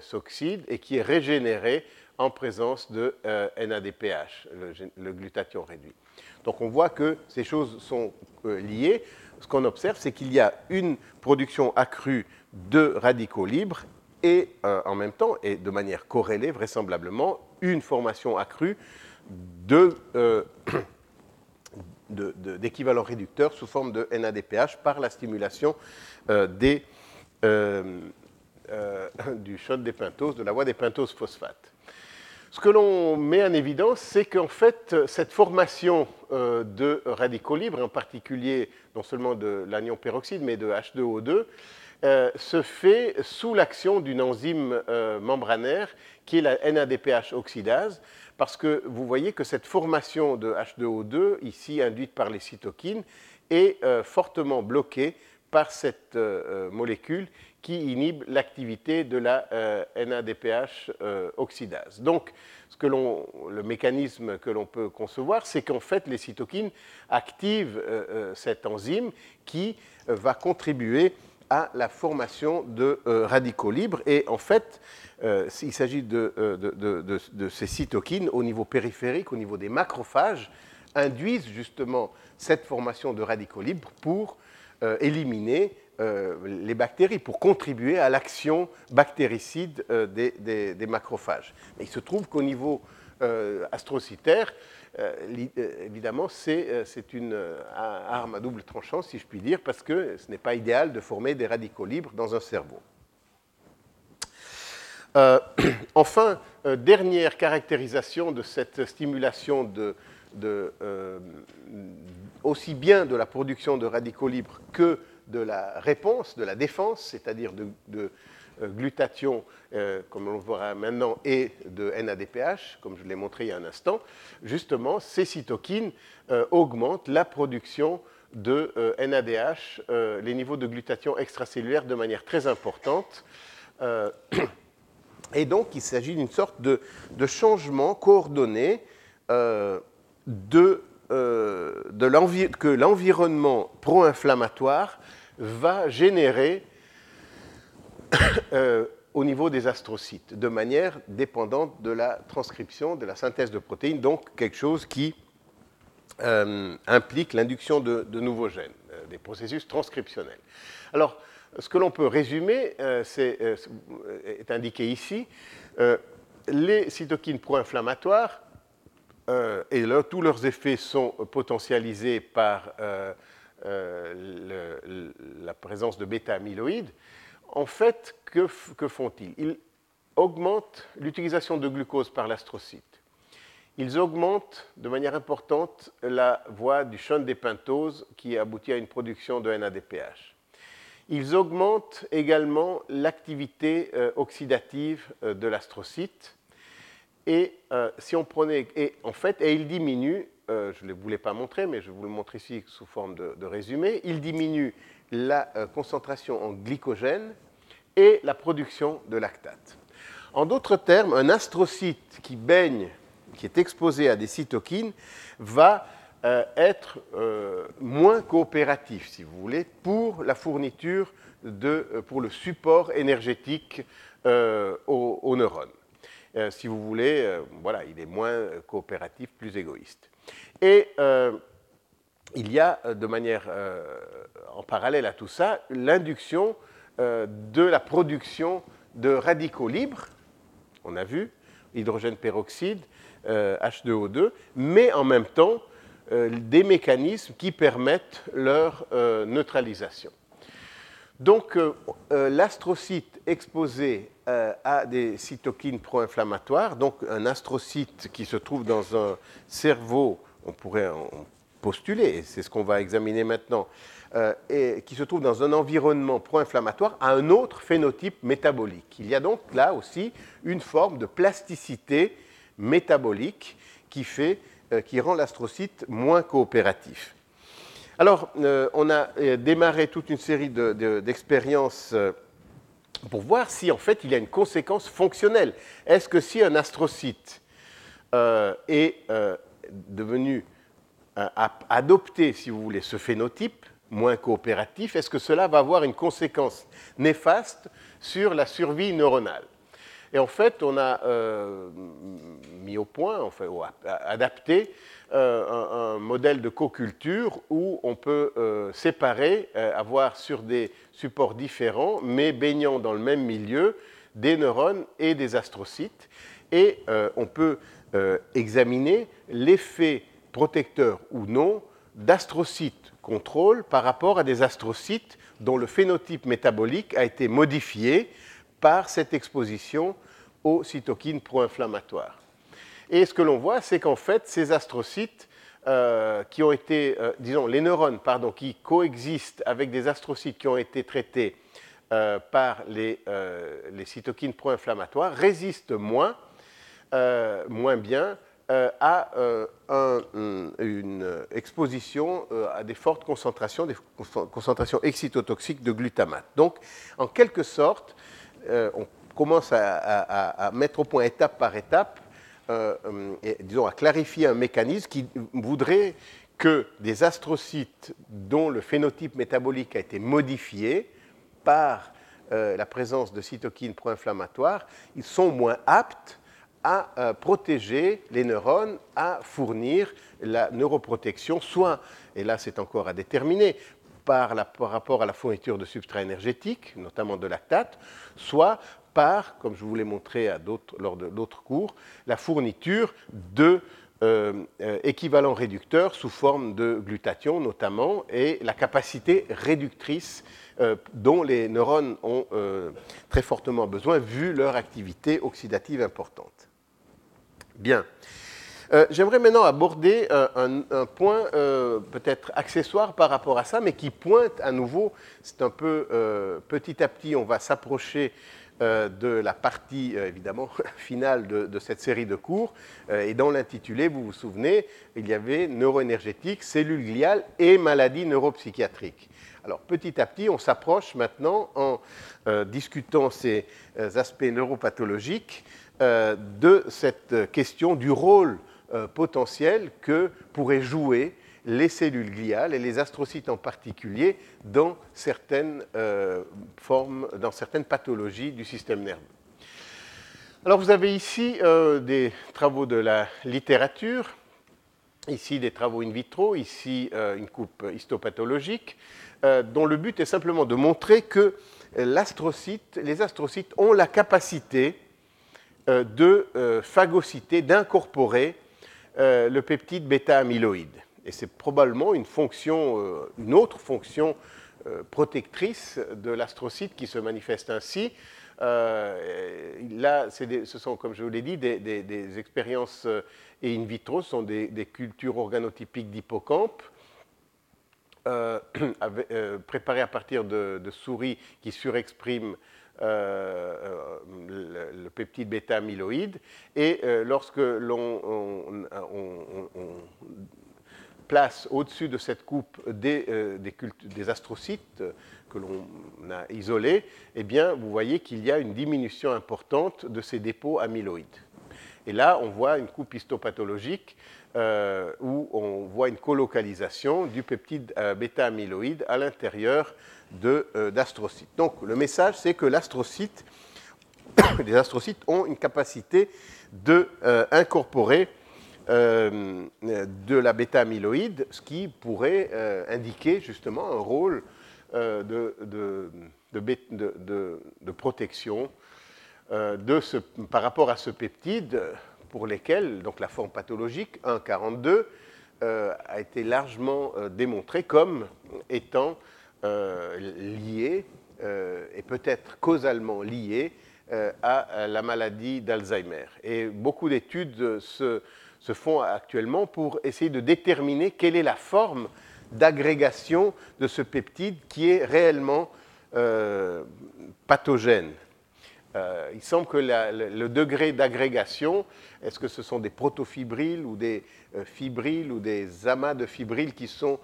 s'oxyde et qui est régénéré en présence de NADPH, le, glutathion réduit. Donc on voit que ces choses sont liées ce qu'on observe, c'est qu'il y a une production accrue de radicaux libres et euh, en même temps, et de manière corrélée vraisemblablement, une formation accrue euh, d'équivalents réducteurs sous forme de NADPH par la stimulation euh, du shot des pentoses, de la voie des pentoses phosphates. Ce que l'on met en évidence, c'est qu'en fait, cette formation euh, de radicaux libres, en particulier non seulement de l'anion peroxyde, mais de H2O2, euh, se fait sous l'action d'une enzyme euh, membranaire qui est la NADPH oxydase, parce que vous voyez que cette formation de H2O2, ici induite par les cytokines, est fortement bloquée par cette molécule qui inhibe l'activité de la euh, NADPH euh, oxydase. Donc, ce que le mécanisme que l'on peut concevoir, c'est qu'en fait, les cytokines activent euh, cette enzyme qui va contribuer à la formation de radicaux libres. Et en fait, il s'agit de, de, ces cytokines au niveau périphérique, au niveau des macrophages, induisent justement cette formation de radicaux libres pour éliminer euh, les bactéries pour contribuer à l'action bactéricide euh, des, macrophages. Il se trouve qu'au niveau euh, astrocytaire, évidemment, c'est une arme à double tranchant, si je puis dire, parce que ce n'est pas idéal de former des radicaux libres dans un cerveau. enfin, dernière caractérisation de cette stimulation de, aussi bien de la production de radicaux libres que de la réponse, de la défense, c'est-à-dire de, euh, glutathion, euh, comme on le verra maintenant, et de NADPH, comme je l'ai montré il y a un instant, justement, ces cytokines euh, augmentent la production de NADH, les niveaux de glutathion extracellulaire de manière très importante. et donc, il s'agit d'une sorte de, de, changement coordonné de, que l'environnement pro-inflammatoire va générer euh, au niveau des astrocytes, de manière dépendante de la transcription, de la synthèse de protéines, donc quelque chose qui euh, implique l'induction de, nouveaux gènes, euh, des processus transcriptionnels. Alors, ce que l'on peut résumer est indiqué ici. les cytokines pro-inflammatoires, et tous leurs effets sont potentialisés par la présence de bêta-amyloïdes, en fait, que, font-ils? Ils augmentent l'utilisation de glucose par l'astrocyte. Ils augmentent de manière importante la voie du shunt des pentoses qui aboutit à une production de NADPH. Ils augmentent également l'activité euh, oxydative euh, de l'astrocyte. Et euh, si on prenait, et en fait, et ils diminuent, je ne le voulais pas montrer, mais je vous le montre ici sous forme de, résumé, ils diminuent la concentration en glycogène et la production de lactate. En d'autres termes, un astrocyte qui baigne, qui est exposé à des cytokines, va euh, être euh, moins coopératif, si vous voulez, pour la fourniture, de, euh, pour le support énergétique aux, neurones. Si vous voulez, voilà, il est moins coopératif, plus égoïste. Et il y a, de manière en parallèle à tout ça, l'induction euh, de la production de radicaux libres, on a vu, hydrogène peroxyde, H2O2, euh, mais en même temps euh, des mécanismes qui permettent leur neutralisation. Donc l'astrocyte exposé à des cytokines pro-inflammatoires, donc un astrocyte qui se trouve dans un cerveau, on pourrait postuler, c'est ce qu'on va examiner maintenant, euh, et qui se trouve dans un environnement pro-inflammatoire a un autre phénotype métabolique. Il y a donc là aussi une forme de plasticité métabolique qui, euh, qui rend l'astrocyte moins coopératif. Alors, euh, on a démarré toute une série d'expériences pour voir si en fait il y a une conséquence fonctionnelle. Est-ce que si un astrocyte est devenu, adopté, si vous voulez, ce phénotype, moins coopératif, est-ce que cela va avoir une conséquence néfaste sur la survie neuronale? Et en fait, on a euh, mis au point, enfin, adapté euh, un, modèle de co-culture où on peut euh, séparer, avoir sur des supports différents, mais baignant dans le même milieu, des neurones et des astrocytes. Et on peut examiner l'effet protecteur ou non d'astrocytes contrôle par rapport à des astrocytes dont le phénotype métabolique a été modifié par cette exposition aux cytokines pro-inflammatoires. Et ce que l'on voit, c'est qu'en fait, ces astrocytes euh, qui ont été, euh, disons, les neurones, pardon, qui coexistent avec des astrocytes qui ont été traités euh, par les, cytokines pro-inflammatoires résistent moins, moins bien à une exposition à des fortes concentrations, des concentrations excitotoxiques de glutamate. Donc, en quelque sorte, on commence à, mettre au point étape par étape, et, disons, à clarifier un mécanisme qui voudrait que des astrocytes dont le phénotype métabolique a été modifié par la présence de cytokines pro-inflammatoires, ils sont moins aptes à euh, protéger les neurones, à fournir la neuroprotection, soit, et là c'est encore à déterminer, par, rapport à la fourniture de substrats énergétiques, notamment de lactate, soit par, comme je vous l'ai montré à lors de d'autres cours, la fourniture de euh, euh, équivalents réducteurs sous forme de glutathion notamment, et la capacité réductrice dont les neurones ont très fortement besoin vu leur activité oxydative importante. Bien. Euh, j'aimerais maintenant aborder euh, un, point euh, peut-être accessoire par rapport à ça, mais qui pointe à nouveau, c'est un peu petit à petit, on va s'approcher de la partie évidemment finale de, cette série de cours. et dans l'intitulé, vous vous souvenez, il y avait neuroénergétique, cellules gliales et maladies neuropsychiatriques. Alors petit à petit, on s'approche maintenant en discutant ces aspects neuropathologiques euh, de cette question du rôle euh, potentiel que pourraient jouer les cellules gliales et les astrocytes en particulier dans certaines euh, formes, dans certaines pathologies du système nerveux. Alors vous avez ici des travaux de la littérature ici des travaux in vitro, ici une coupe histopathologique, dont le but est simplement de montrer que les astrocytes ont la capacité de phagocyter, d'incorporer le peptide bêta-amyloïde. Et c'est probablement une fonction, une autre fonction protectrice de l'astrocyte qui se manifeste ainsi. Euh, là, ce sont, comme je vous l'ai dit, des, expériences euh, in vitro, ce sont des, cultures organotypiques d'hippocampe. Euh, préparées à partir de, souris qui surexpriment le, peptide bêta-amyloïde. Et lorsque l'on place au-dessus de cette coupe des, des astrocytes, que l'on a isolé, eh bien, vous voyez qu'il y a une diminution importante de ces dépôts amyloïdes. Et là, on voit une coupe histopathologique euh, où on voit une colocalisation du peptide euh, bêta-amyloïde à l'intérieur euh, d'astrocytes. Donc, le message, c'est que les astrocytes ont une capacité d'incorporer de la bêta-amyloïde, ce qui pourrait indiquer justement un rôle euh, de, protection euh, par rapport à ce peptide pour lesquels donc la forme pathologique 1,42 euh, a été largement démontrée comme étant liée et peut-être causalement liée à la maladie d'Alzheimer. Et beaucoup d'études se, se, font actuellement pour essayer de déterminer quelle est la forme d'agrégation de ce peptide qui est réellement euh, pathogène. Euh, il semble que le, degré d'agrégation, est-ce que ce sont des protofibrilles ou des euh, fibrilles ou des amas de fibrilles qui sont,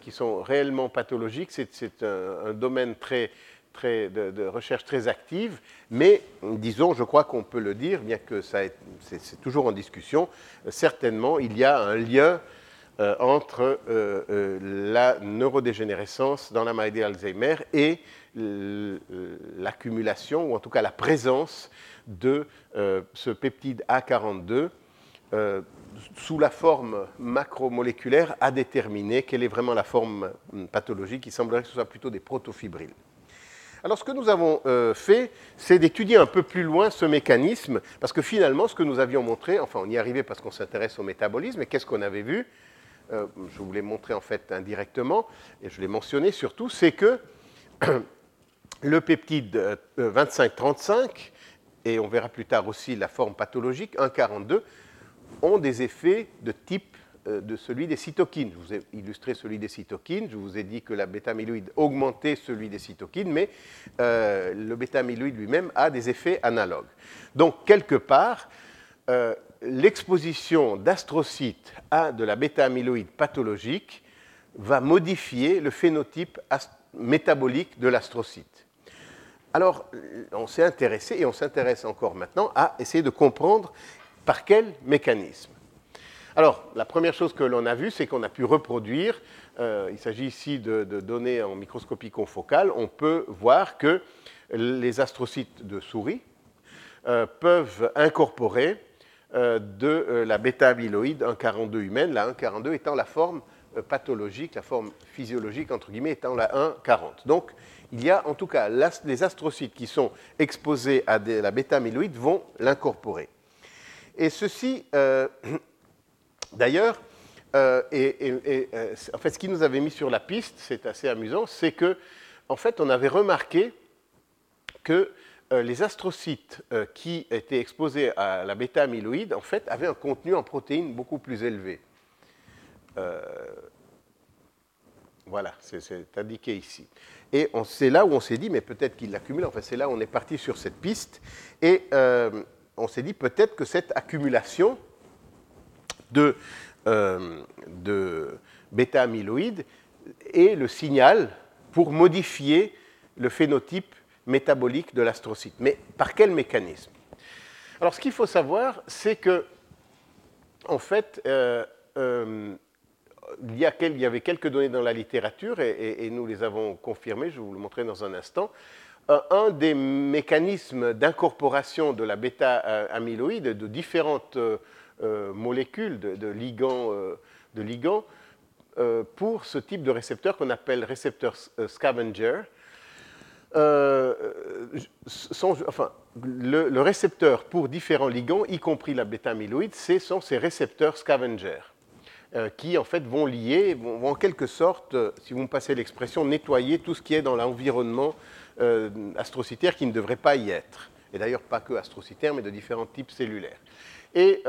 qui sont réellement pathologiques? C'est un, domaine très, de, recherche très active, mais disons, je crois qu'on peut le dire, bien que c'est toujours en discussion, certainement il y a un lien euh, entre euh, euh, la neurodégénérescence dans la maladie d'Alzheimer et l'accumulation, ou en tout cas la présence de ce peptide A42 sous la forme macromoléculaire à déterminer quelle est vraiment la forme pathologique. Il semblerait que ce soit plutôt des protofibrilles. Alors ce que nous avons fait, c'est d'étudier un peu plus loin ce mécanisme, parce que finalement, ce que nous avions montré, enfin on y arrivait parce qu'on s'intéresse au métabolisme, et qu'est-ce qu'on avait vu? Euh, je vous l'ai montré en fait indirectement, et je l'ai mentionné surtout, c'est que le peptide 25-35, euh, et on verra plus tard aussi la forme pathologique 1,42, ont des effets de type euh, de celui des cytokines. Je vous ai illustré celui des cytokines, je vous ai dit que la bêta-amyloïde augmentait celui des cytokines, mais le bêta-amyloïde lui-même a des effets analogues. Donc, quelque part, l'exposition d'astrocytes à de la bêta-amyloïde pathologique va modifier le phénotype métabolique de l'astrocyte. Alors, on s'est intéressé, et on s'intéresse encore maintenant, à essayer de comprendre par quel mécanisme. Alors, la première chose que l'on a vue, c'est qu'on a pu reproduire, euh, il s'agit ici de, données en microscopie confocale, on peut voir que les astrocytes de souris euh, peuvent incorporer euh, de la bêta-amyloïde 1,42 humaine, la 1,42 étant la forme pathologique, la forme physiologique, entre guillemets, étant la 1,40. Donc, il y a en tout cas les astrocytes qui sont exposés à la bêta-amyloïde vont l'incorporer. Et ceci, d'ailleurs, et, en fait, ce qui nous avait mis sur la piste, c'est assez amusant, c'est que, en fait, on avait remarqué que euh, les astrocytes euh, qui étaient exposés à la bêta-amyloïde, en fait, avaient un contenu en protéines beaucoup plus élevé. Euh, voilà, c'est indiqué ici. Et c'est là où on s'est dit, mais peut-être qu'il l'accumule. Enfin, c'est là où on est parti sur cette piste. Et on s'est dit peut-être que cette accumulation de, de bêta-amyloïde est le signal pour modifier le phénotype métabolique de l'astrocyte. Mais par quel mécanisme? Alors, ce qu'il faut savoir, c'est que, en fait, euh, euh, il, y avait quelques données dans la littérature et, nous les avons confirmées, je vous le montrer dans un instant. un des mécanismes d'incorporation de la bêta-amyloïde de différentes molécules de, ligands, de ligands pour ce type de récepteur qu'on appelle récepteur scavenger. enfin, le, récepteur pour différents ligands, y compris la bêta-amyloïde, ce sont ces récepteurs scavengers euh, qui en fait vont lier, vont, en quelque sorte, euh, si vous me passez l'expression, nettoyer tout ce qui est dans l'environnement euh, astrocytaire qui ne devrait pas y être. Et d'ailleurs pas que astrocytaire, mais de différents types cellulaires. Et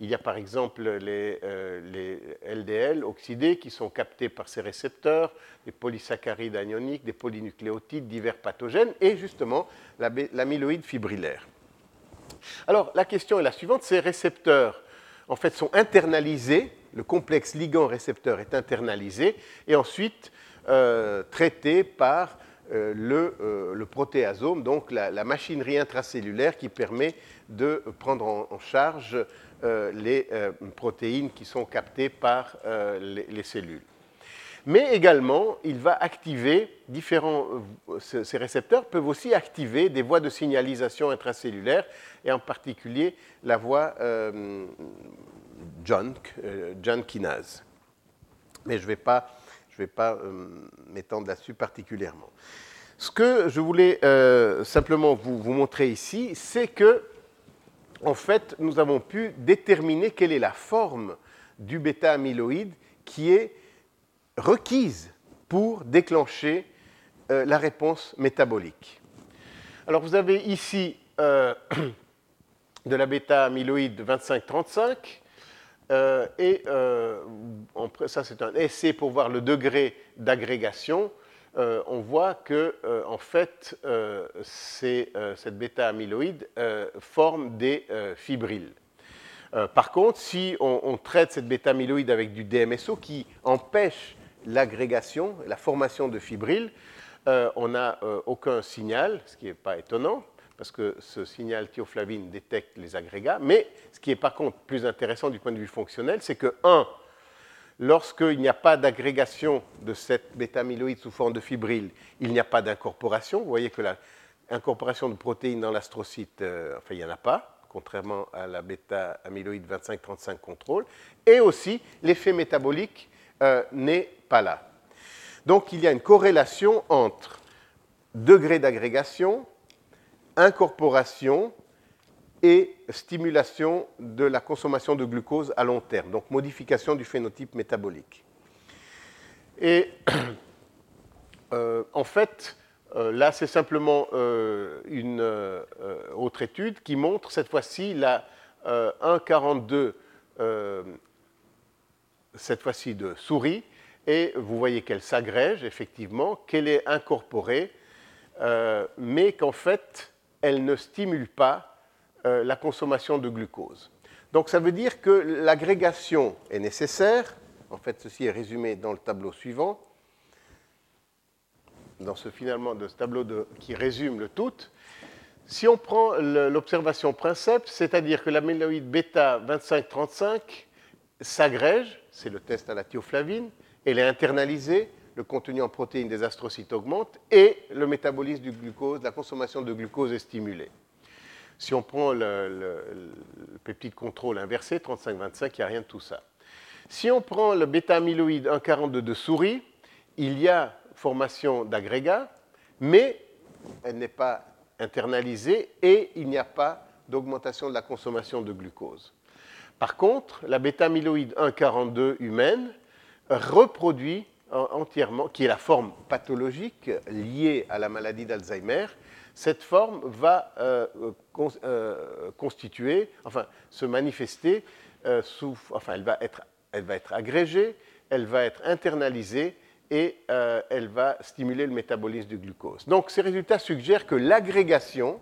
il y a par exemple les, les, LDL oxydés qui sont captés par ces récepteurs, des polysaccharides anioniques, des polynucléotides, divers pathogènes, et justement l'amyloïde fibrillaire. Alors la question est la suivante, ces récepteurs en fait sont internalisés, le complexe ligand-récepteur est internalisé, et ensuite euh, traité par euh, euh, le, protéasome, donc la, machinerie intracellulaire qui permet de prendre en, charge les protéines qui sont captées par les, cellules. Mais également, il va activer différents. Ces récepteurs peuvent aussi activer des voies de signalisation intracellulaire, et en particulier la voie junk, kinase. Mais je ne vais pas je vais pas euh, m'étendre là-dessus particulièrement. Ce que je voulais euh, simplement vous, montrer ici, c'est que, en fait, nous avons pu déterminer quelle est la forme du bêta-amyloïde qui est requise pour déclencher euh, la réponse métabolique. Alors, vous avez ici de la bêta-amyloïde 25-35 euh, et euh, ça, c'est un essai pour voir le degré d'agrégation. Euh, on voit que, en fait, cette bêta-amyloïde forme des fibrilles. par contre, si on, traite cette bêta-amyloïde avec du DMSO qui empêche l'agrégation, la formation de fibrilles, on n'a aucun signal, ce qui n'est pas étonnant parce que ce signal thioflavine détecte les agrégats. Mais ce qui est par contre plus intéressant du point de vue fonctionnel, c'est que, un, lorsqu'il n'y a pas d'agrégation de cette bêta-amyloïde sous forme de fibrille, il n'y a pas d'incorporation. Vous voyez que l'incorporation de protéines dans l'astrocyte, euh, enfin, il n'y en a pas, contrairement à la bêta-amyloïde 25-35 contrôle. Et aussi, l'effet métabolique euh, n'est pas là. Donc, il y a une corrélation entre degré d'agrégation, incorporation et stimulation de la consommation de glucose à long terme, donc modification du phénotype métabolique. Et euh, en fait, euh, là, c'est simplement euh, une autre étude qui montre cette fois-ci la 1,42, cette fois-ci de souris, et vous voyez qu'elle s'agrège effectivement, qu'elle est incorporée, mais qu'en fait, elle ne stimule pas euh, la consommation de glucose. Donc ça veut dire que l'agrégation est nécessaire. En fait, ceci est résumé dans le tableau suivant, dans ce finalement de ce tableau qui résume le tout. Si on prend l'observation princeps, c'est-à-dire que l'amyloïde bêta 25-35 s'agrège, c'est le test à la thioflavine, elle est internalisée, le contenu en protéines des astrocytes augmente et le métabolisme du glucose, la consommation de glucose est stimulée. Si on prend le, peptide contrôle inversé, 35-25, il n'y a rien de tout ça. Si on prend le bêta-amyloïde 1,42 de souris, il y a formation d'agrégats, mais elle n'est pas internalisée et il n'y a pas d'augmentation de la consommation de glucose. Par contre, la bêta-amyloïde 1,42 humaine reproduit entièrement, qui est la forme pathologique liée à la maladie d'Alzheimer, cette forme va euh, euh, constituer, enfin, se manifester euh, sous, enfin, elle va être, elle va être agrégée, elle va être internalisée et elle va stimuler le métabolisme du glucose. Donc, ces résultats suggèrent que l'agrégation,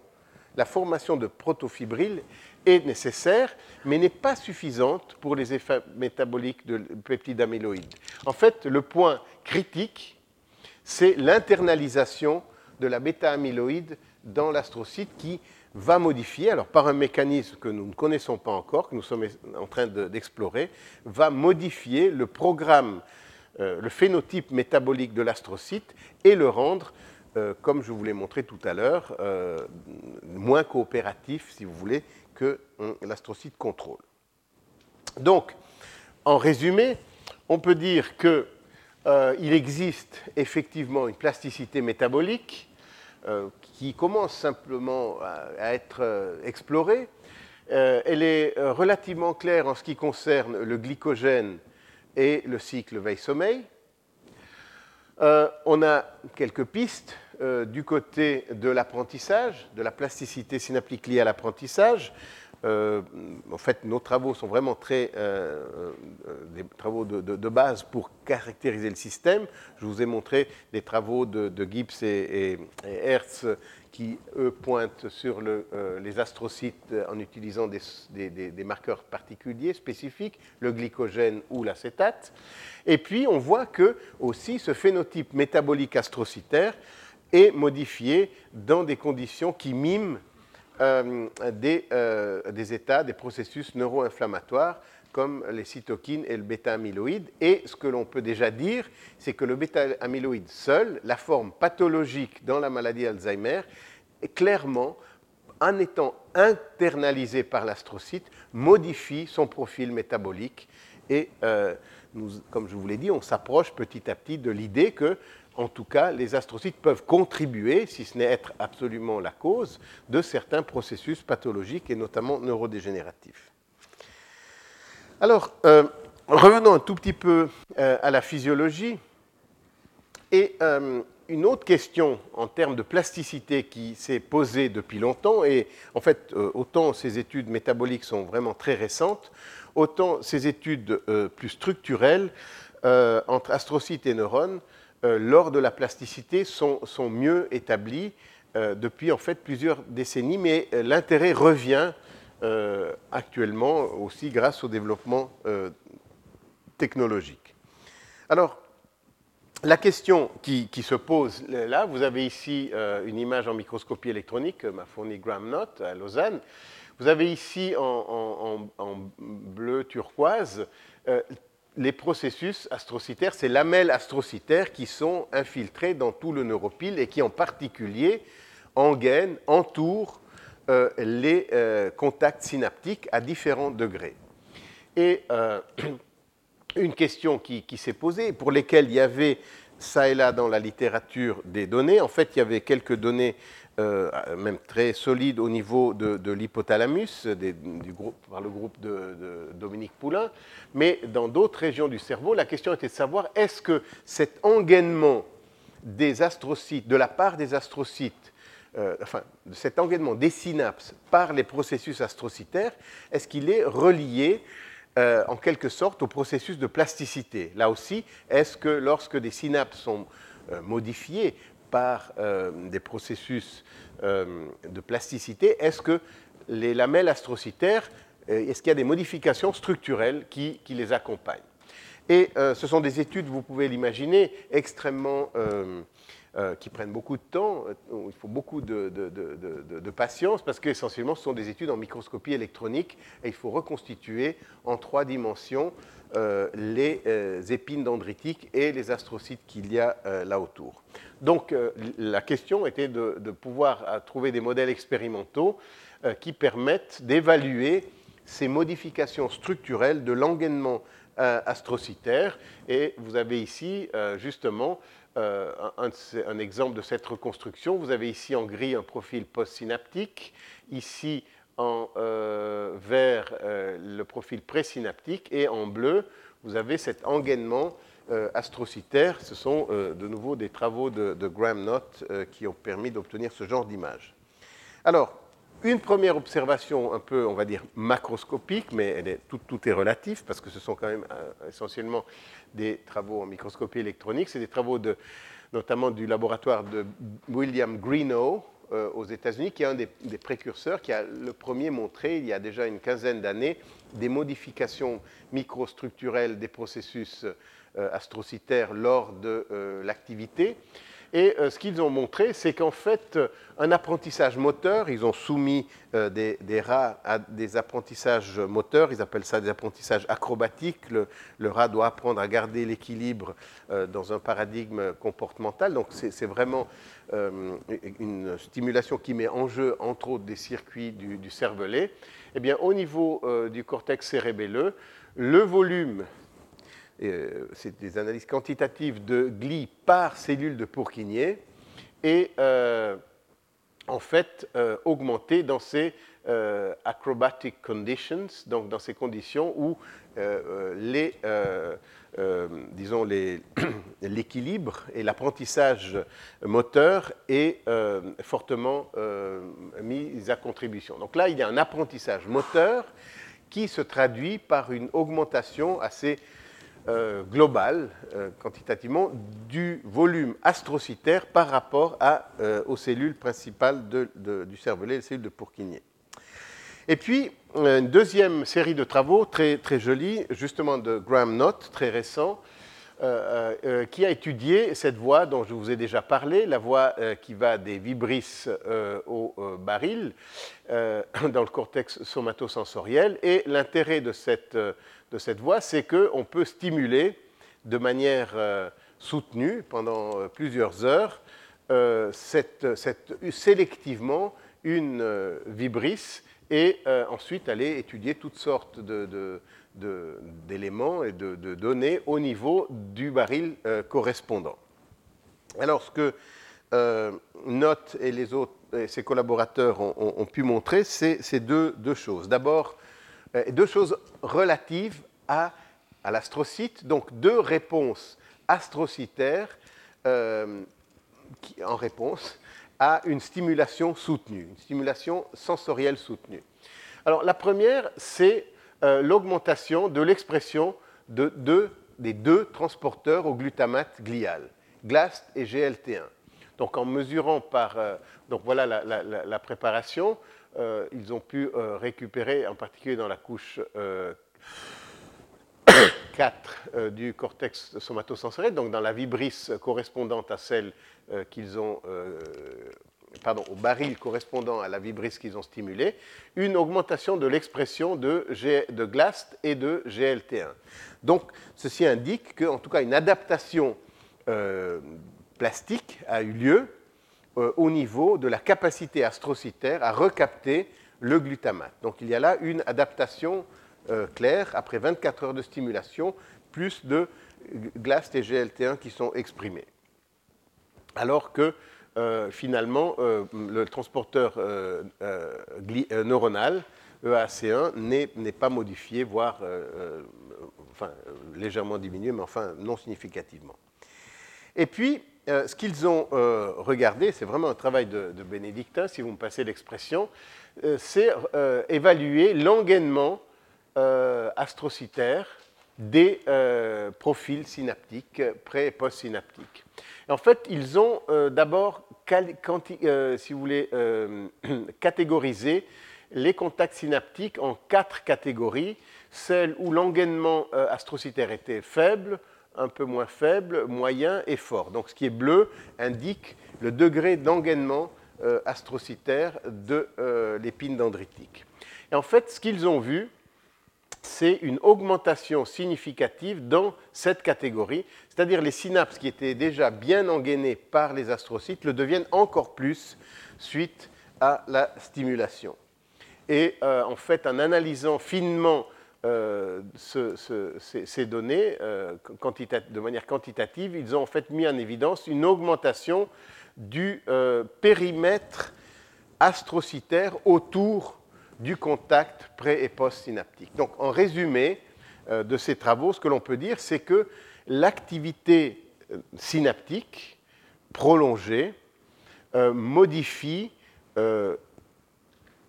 la formation de protofibrilles est nécessaire, mais n'est pas suffisante pour les effets métaboliques de peptide amyloïde. En fait, le point critique, c'est l'internalisation de la bêta-amyloïde dans l'astrocyte qui va modifier, alors par un mécanisme que nous ne connaissons pas encore, que nous sommes en train d'explorer, va modifier le programme, euh, le phénotype métabolique de l'astrocyte et le rendre comme je vous l'ai montré tout à l'heure, moins coopératif, si vous voulez, que l'astrocyte contrôle. Donc, en résumé, on peut dire qu'il existe effectivement une plasticité métabolique qui commence simplement à, être explorée. elle est relativement claire en ce qui concerne le glycogène et le cycle veille-sommeil. Euh, on a quelques pistes euh, du côté de l'apprentissage, de la plasticité synaptique liée à l'apprentissage. Euh, en fait, nos travaux sont vraiment très des travaux de, base pour caractériser le système. Je vous ai montré des travaux de, Gibbs et, Hertz qui, eux, pointent sur euh, les astrocytes en utilisant des, marqueurs particuliers, spécifiques, le glycogène ou l'acétate. Et puis, on voit que aussi ce phénotype métabolique astrocytaire est modifié dans des conditions qui miment euh, euh, des, états, des processus neuro-inflammatoires comme les cytokines et le bêta-amyloïde. Et ce que l'on peut déjà dire, c'est que le bêta-amyloïde seul, la forme pathologique dans la maladie Alzheimer, clairement, en étant internalisé par l'astrocyte, modifie son profil métabolique. Et euh, comme je vous l'ai dit, on s'approche petit à petit de l'idée que, en tout cas, les astrocytes peuvent contribuer, si ce n'est être absolument la cause, de certains processus pathologiques et notamment neurodégénératifs. Alors, euh, revenons un tout petit peu euh, à la physiologie. Et euh, une autre question en termes de plasticité qui s'est posée depuis longtemps, et en fait, autant ces études métaboliques sont vraiment très récentes, autant ces études plus structurelles entre astrocytes et neurones, lors de la plasticité, sont, sont mieux établies depuis en fait plusieurs décennies, mais l'intérêt revient euh, actuellement aussi grâce au développement euh, technologique. Alors, la question qui, se pose là, vous avez ici euh, une image en microscopie électronique que m'a fourni Graham Knott à Lausanne. Vous avez ici en, bleu turquoise les processus astrocytaires, ces lamelles astrocytaires qui sont infiltrées dans tout le neuropile et qui en particulier engainent, entourent euh, les euh, contacts synaptiques à différents degrés. Et euh, une question qui, s'est posée, pour lesquelles il y avait ça et là dans la littérature des données, en fait il y avait quelques données même très solides au niveau de, l'hypothalamus par le groupe de, Dominique Poulain, mais dans d'autres régions du cerveau, la question était de savoir est-ce que cet engainement des astrocytes, de la part des astrocytes, euh, enfin, cet engagement des synapses par les processus astrocytaires, est-ce qu'il est relié euh, en quelque sorte au processus de plasticité? Là aussi, est-ce que lorsque des synapses sont euh, modifiées par des processus de plasticité, est-ce que les lamelles astrocytaires, est-ce qu'il y a des modifications structurelles qui, les accompagnent? Et ce sont des études, vous pouvez l'imaginer, extrêmement euh, qui prennent beaucoup de temps. Euh, il faut beaucoup de, patience parce qu'essentiellement, ce sont des études en microscopie électronique et il faut reconstituer en trois dimensions euh, les épines dendritiques et les astrocytes qu'il y a là autour. Donc, la question était de, pouvoir trouver des modèles expérimentaux qui permettent d'évaluer ces modifications structurelles de l'engainement astrocytaire. Et vous avez ici, justement, euh, un, exemple de cette reconstruction. Vous avez ici en gris un profil postsynaptique, ici en euh, vert euh, le profil présynaptique et en bleu, vous avez cet engainement astrocytaire. Ce sont de nouveau des travaux de, Graham Knott qui ont permis d'obtenir ce genre d'image. Alors, une première observation un peu, on va dire, macroscopique, mais tout, est relatif parce que ce sont quand même essentiellement des travaux en microscopie électronique. C'est des travaux de, notamment du laboratoire de William Greenough euh, aux États-Unis, qui est un des, précurseurs, qui a le premier montré, il y a déjà une quinzaine d'années, des modifications microstructurelles des processus euh, astrocytaires lors de euh, l'activité. Et ce qu'ils ont montré, c'est qu'en fait, un apprentissage moteur, ils ont soumis des, rats à des apprentissages moteurs, ils appellent ça des apprentissages acrobatiques. Le, le rat doit apprendre à garder l'équilibre dans un paradigme comportemental. Donc c'est vraiment une stimulation qui met en jeu, entre autres, des circuits du, du cervelet. Eh bien, au niveau du cortex cérébelleux, le volume euh, c'est des analyses quantitatives de glis par cellule de Pourquinier, et euh, en fait euh, augmenté dans ces acrobatic conditions, donc dans ces conditions où les, disons l'équilibre et l'apprentissage moteur est fortement mis à contribution. Donc là, il y a un apprentissage moteur qui se traduit par une augmentation assez euh, global, euh, quantitativement, du volume astrocytaire par rapport à, euh, aux cellules principales du cervelet, les cellules de Pourquinier. Et puis, une deuxième série de travaux très, très jolie, justement de Graham Knott, très récent, qui a étudié cette voie dont je vous ai déjà parlé, la voie qui va des vibrisses au baril dans le cortex somatosensoriel. Et l'intérêt de cette de cette voie, c'est qu'on peut stimuler de manière euh, soutenue pendant euh, plusieurs heures euh, sélectivement une vibrisse et ensuite aller étudier toutes sortes d'éléments et de, données au niveau du baril correspondant. Alors, ce que Note et ses collaborateurs ont, pu montrer, c'est deux, choses. D'abord, euh, deux choses relatives à, à l'astrocyte, donc deux réponses astrocytaires euh, en réponse à une stimulation soutenue, une stimulation sensorielle soutenue. Alors la première, c'est euh, l'augmentation de l'expression de, des deux transporteurs au glutamate glial, GLAST et GLT1. Donc en mesurant par... donc voilà la préparation. Euh, ils ont pu euh, récupérer, en particulier dans la couche 4 euh, du cortex somatosensoriel, donc dans la vibrisse correspondante à celle qu'ils ont, pardon, au baril correspondant à la vibrisse qu'ils ont stimulée, une augmentation de l'expression de, de GLAST et de GLT1. Donc, ceci indique qu'en tout cas, une adaptation plastique a eu lieu euh, au niveau de la capacité astrocytaire à recapter le glutamate. Donc il y a là une adaptation euh, claire après 24 heures de stimulation, plus de GLAST et GLT1 qui sont exprimés. Alors que euh, finalement, le transporteur neuronal, EAC1, n'est pas modifié, voire légèrement diminué, mais enfin non significativement. Et puis, euh, ce qu'ils ont euh, regardé, c'est vraiment un travail de, bénédictin, si vous me passez l'expression, euh, c'est évaluer l'engainement astrocytaire des profils synaptiques pré- et post-synaptiques. En fait, ils ont d'abord, si vous voulez, catégorisé les contacts synaptiques en quatre catégories, celles où l'engainement astrocytaire était faible, un peu moins faible, moyen et fort. Donc ce qui est bleu indique le degré d'engainement euh, astrocytaire de euh, l'épine dendritique. Et en fait, ce qu'ils ont vu, c'est une augmentation significative dans cette catégorie, c'est-à-dire les synapses qui étaient déjà bien engainées par les astrocytes le deviennent encore plus suite à la stimulation. Et euh, en fait, en analysant finement euh, ces, données euh, de manière quantitative, ils ont en fait mis en évidence une augmentation du euh, périmètre astrocytaire autour du contact pré- et post-synaptique. Donc en résumé de ces travaux, ce que l'on peut dire, c'est que l'activité synaptique prolongée modifie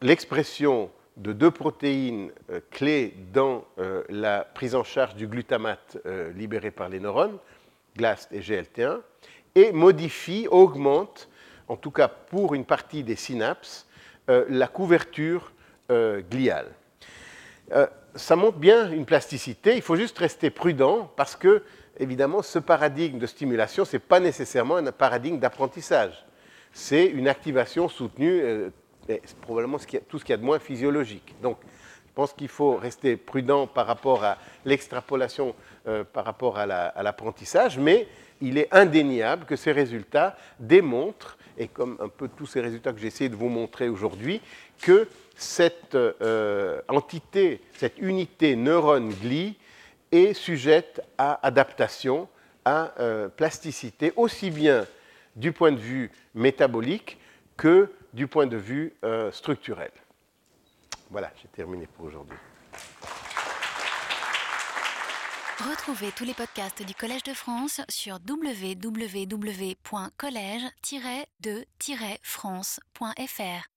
l'expression de deux protéines euh, clés dans euh, la prise en charge du glutamate euh, libéré par les neurones, GLAST et GLT1, et modifie, augmente, en tout cas pour une partie des synapses, la couverture gliale. ça montre bien une plasticité. Il faut juste rester prudent parce que, évidemment, ce paradigme de stimulation, ce n'est pas nécessairement un paradigme d'apprentissage. C'est une activation soutenue, c'est probablement tout ce qu'il y a de moins physiologique. Donc, je pense qu'il faut rester prudent par rapport à l'extrapolation, euh, par rapport à l'apprentissage, mais il est indéniable que ces résultats démontrent, et comme un peu tous ces résultats que j'ai essayé de vous montrer aujourd'hui, que cette euh, entité, cette unité neurone-glie est sujette à adaptation, à euh, plasticité, aussi bien du point de vue métabolique que du point de vue euh, structurel. Voilà, j'ai terminé pour aujourd'hui. Retrouvez tous les podcasts du Collège de France sur www.collège-de-france.fr.